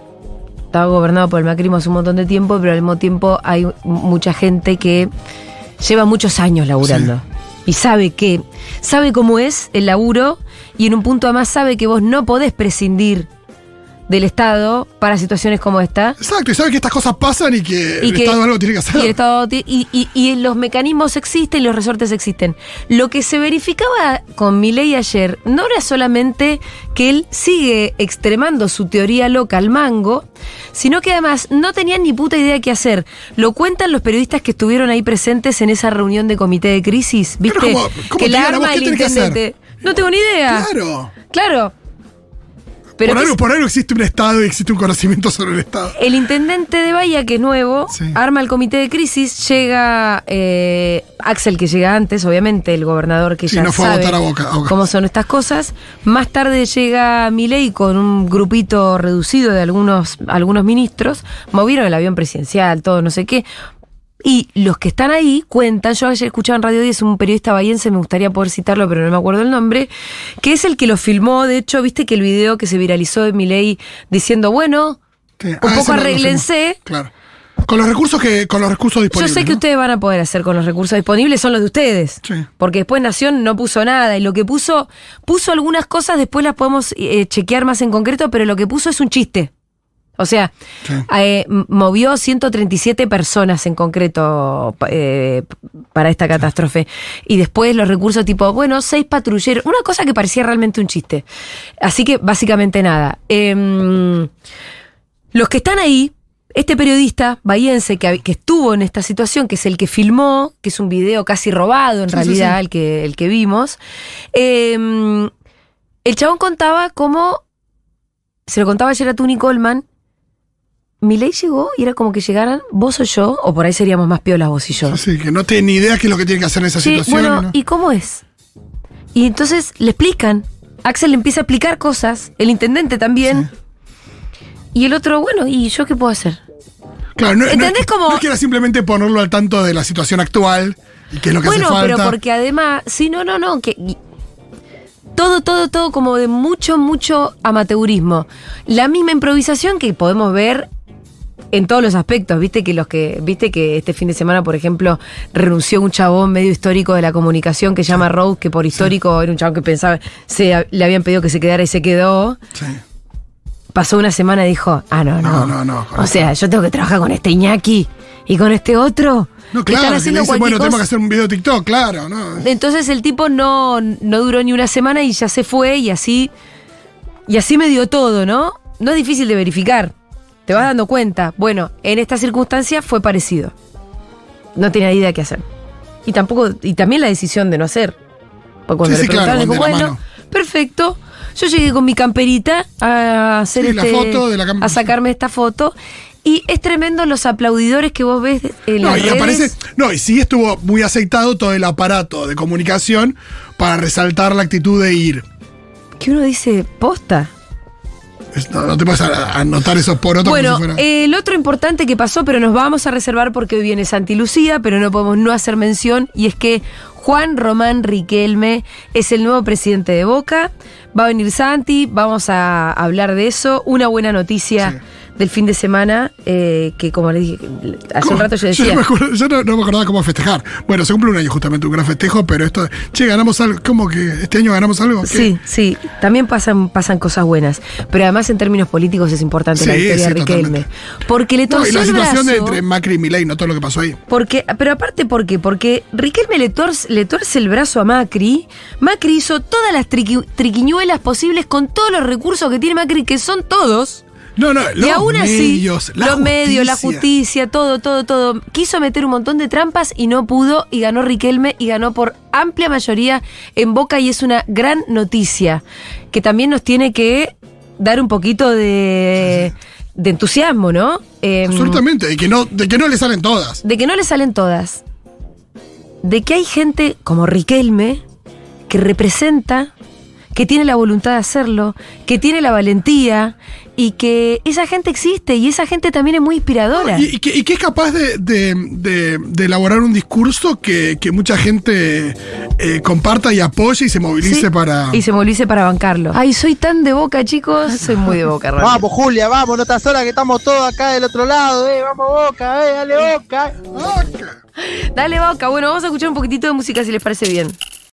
Speaker 1: estaba gobernado por el macrismo hace un montón de tiempo, pero al mismo tiempo hay mucha gente que lleva muchos años laburando. Y sabe que, sabe cómo es el laburo, y en un punto además sabe que vos no podés prescindir del Estado para situaciones como esta.
Speaker 6: Exacto, y sabe que estas cosas pasan y que
Speaker 1: Y
Speaker 6: el
Speaker 1: que-
Speaker 6: Estado algo tiene que hacer.
Speaker 1: Y, el Estado y, y- y los mecanismos existen y los resortes existen. Lo que se verificaba con Milei ayer no era solamente que él sigue extremando su teoría loca al mango, sino que además no tenían ni puta idea qué hacer. Lo cuentan los periodistas que estuvieron ahí presentes en esa reunión de comité de crisis. ¿Viste?
Speaker 6: Pero ¿cómo- cómo
Speaker 1: que la arma
Speaker 6: qué
Speaker 1: el
Speaker 6: tenés que hacer?
Speaker 1: intendente. No tengo ni idea.
Speaker 6: Claro.
Speaker 1: Claro. Pero
Speaker 6: por, algo,
Speaker 1: es-
Speaker 6: por algo existe un Estado y existe un conocimiento sobre el Estado.
Speaker 1: el intendente de Bahía, que es nuevo,
Speaker 6: Sí.
Speaker 1: arma el comité de crisis, llega eh, Axel, que llega antes, obviamente, el gobernador que
Speaker 6: Sí,
Speaker 1: ya
Speaker 6: no fue a
Speaker 1: sabe
Speaker 6: votar a Boca- a Boca.
Speaker 1: cómo son estas cosas. Más tarde llega Milei con un grupito reducido de algunos, algunos ministros, movieron el avión presidencial, todo, no sé qué. Y los que están ahí cuentan, yo ayer escuchaba en Radio 10 un periodista bahiense, me gustaría poder citarlo, pero no me acuerdo el nombre, que es el que lo filmó, de hecho, viste que el video que se viralizó de Milei diciendo, bueno,
Speaker 6: Sí.
Speaker 1: un
Speaker 6: Ah,
Speaker 1: poco
Speaker 6: hacemos. Claro. Con los recursos que, con los recursos
Speaker 1: Yo
Speaker 6: disponibles.
Speaker 1: sé que
Speaker 6: ¿no?
Speaker 1: ustedes van a poder hacer con los recursos disponibles, son los de ustedes.
Speaker 6: Sí.
Speaker 1: Porque después Nación no puso nada y lo que puso, puso algunas cosas, después las podemos eh, chequear más en concreto, pero lo que puso es un chiste. O sea,
Speaker 6: Sí.
Speaker 1: eh, movió 137 personas en concreto eh, para esta catástrofe. Y después los recursos tipo, bueno, seis patrulleros, una cosa que parecía realmente un chiste. Así que básicamente nada. Em, los que están ahí, este periodista bahiense que, que estuvo en esta situación, que es el que filmó, que es un video casi robado en
Speaker 6: Sí,
Speaker 1: realidad. El, que, el que vimos, em, el chabón contaba cómo, se lo contaba ayer a Tuni Coleman, Milei llegó y era como que llegaran vos o yo, o por ahí seríamos más piolas vos y yo.
Speaker 6: Así que no tiene ni idea qué es lo que tiene que hacer en esa
Speaker 1: Sí,
Speaker 6: situación.
Speaker 1: bueno,
Speaker 6: ¿no?
Speaker 1: ¿y cómo es? Y entonces le explican. Axel le empieza a explicar cosas, el intendente también. Y el otro, bueno, ¿y yo qué puedo hacer?
Speaker 6: Claro, no,
Speaker 1: ¿Entendés
Speaker 6: no es que era simplemente ponerlo al tanto de la situación actual y qué es lo que
Speaker 1: Bueno,
Speaker 6: hace falta.
Speaker 1: pero porque además, sí, no, no, no, que todo, todo, todo como de mucho, mucho amateurismo. La misma improvisación que podemos ver en todos los aspectos, viste que los que, viste que este fin de semana, por ejemplo, renunció un chabón medio histórico de la comunicación que se llama Rose, que por histórico era un chabón que pensaba, se le habían pedido que se quedara y se quedó.
Speaker 6: Sí.
Speaker 1: Pasó una semana y dijo, ah, no, no.
Speaker 6: No, no, no,
Speaker 1: O sea, yo tengo que trabajar con este Iñaki y con este otro.
Speaker 6: No, claro,
Speaker 1: están
Speaker 6: que
Speaker 1: haciendo
Speaker 6: dicen, bueno, tenemos
Speaker 1: cosa.
Speaker 6: que hacer un video de TikTok, claro, ¿no?
Speaker 1: Entonces el tipo no, no duró ni una semana y ya se fue y así. Y así me dio todo, ¿no? No es difícil de verificar. Te vas dando cuenta. Bueno, en esta circunstancia fue parecido. No tenía idea qué hacer. Y tampoco, y también la decisión de no hacer. Porque cuando
Speaker 6: Sí,
Speaker 1: le
Speaker 6: sí, claro,
Speaker 1: preguntaron, dijo, bueno, perfecto. Yo llegué con mi camperita a hacer
Speaker 6: Sí, la
Speaker 1: este,
Speaker 6: foto de la
Speaker 1: a sacarme esta foto. Y es tremendo los aplaudidores que vos ves en
Speaker 6: No,
Speaker 1: las
Speaker 6: y
Speaker 1: redes.
Speaker 6: aparece. No, y sí estuvo muy aceitado todo el aparato de comunicación para resaltar la actitud de ir.
Speaker 1: Que uno dice, posta.
Speaker 6: No, no te puedes a- anotar esos por otro
Speaker 1: Bueno,
Speaker 6: si fuera-
Speaker 1: el otro importante que pasó, pero nos vamos a reservar porque hoy viene Santi Lucía, pero no podemos no hacer mención, y es que Juan Román Riquelme es el nuevo presidente de Boca. Va a venir Santi, vamos a hablar de eso. Una buena noticia del fin de semana, eh, que como le dije, hace un rato yo
Speaker 6: no
Speaker 1: decía.
Speaker 6: me acuerdo- yo no, no me acordaba cómo festejar. Bueno, se cumple un año justamente, un gran festejo, pero esto, che, ganamos algo. ¿Cómo que este año ganamos algo? ¿Qué?
Speaker 1: Sí, sí, también pasan, pasan cosas buenas. Pero además en términos políticos es importante la victoria
Speaker 6: sí,
Speaker 1: de Riquelme.
Speaker 6: totalmente.
Speaker 1: Porque le
Speaker 6: No, y
Speaker 1: torció
Speaker 6: la
Speaker 1: el
Speaker 6: situación de
Speaker 1: brazo.
Speaker 6: entre Macri y Milei, no todo lo que pasó ahí.
Speaker 1: Porque, pero aparte, ¿por qué? Porque Riquelme le tuerce, le tuerce el brazo a Macri. Macri hizo todas las triqui- triquiñuelas posibles con todos los recursos que tiene Macri, que son todos.
Speaker 6: No, no, los
Speaker 1: y aún
Speaker 6: medios,
Speaker 1: así,
Speaker 6: la
Speaker 1: los medios, la
Speaker 6: justicia.
Speaker 1: justicia, todo, todo, todo. Quiso meter un montón de trampas y no pudo, y ganó Riquelme y ganó por amplia mayoría en Boca, y es una gran noticia que también nos tiene que dar un poquito de, de entusiasmo, ¿no? Em,
Speaker 6: Absolutamente, de que, no, de que no le salen todas.
Speaker 1: de que no le salen todas. De que hay gente como Riquelme que representa, que tiene la voluntad de hacerlo, que tiene la valentía y que esa gente existe y esa gente también es muy inspiradora.
Speaker 6: Y, y que, y que es capaz de, de- de- de elaborar un discurso que, que mucha gente eh, comparta y apoye y se movilice
Speaker 1: Sí,
Speaker 6: para.
Speaker 1: Y se movilice para bancarlo. Ay, soy tan de boca, chicos. Soy muy de boca, realmente.
Speaker 10: Vamos, Julia, vamos, no estás sola que estamos todos acá del otro lado, eh, vamos Boca, eh, dale Boca.
Speaker 1: Dale, boca. Bueno, vamos a escuchar un poquitito de música si les parece bien.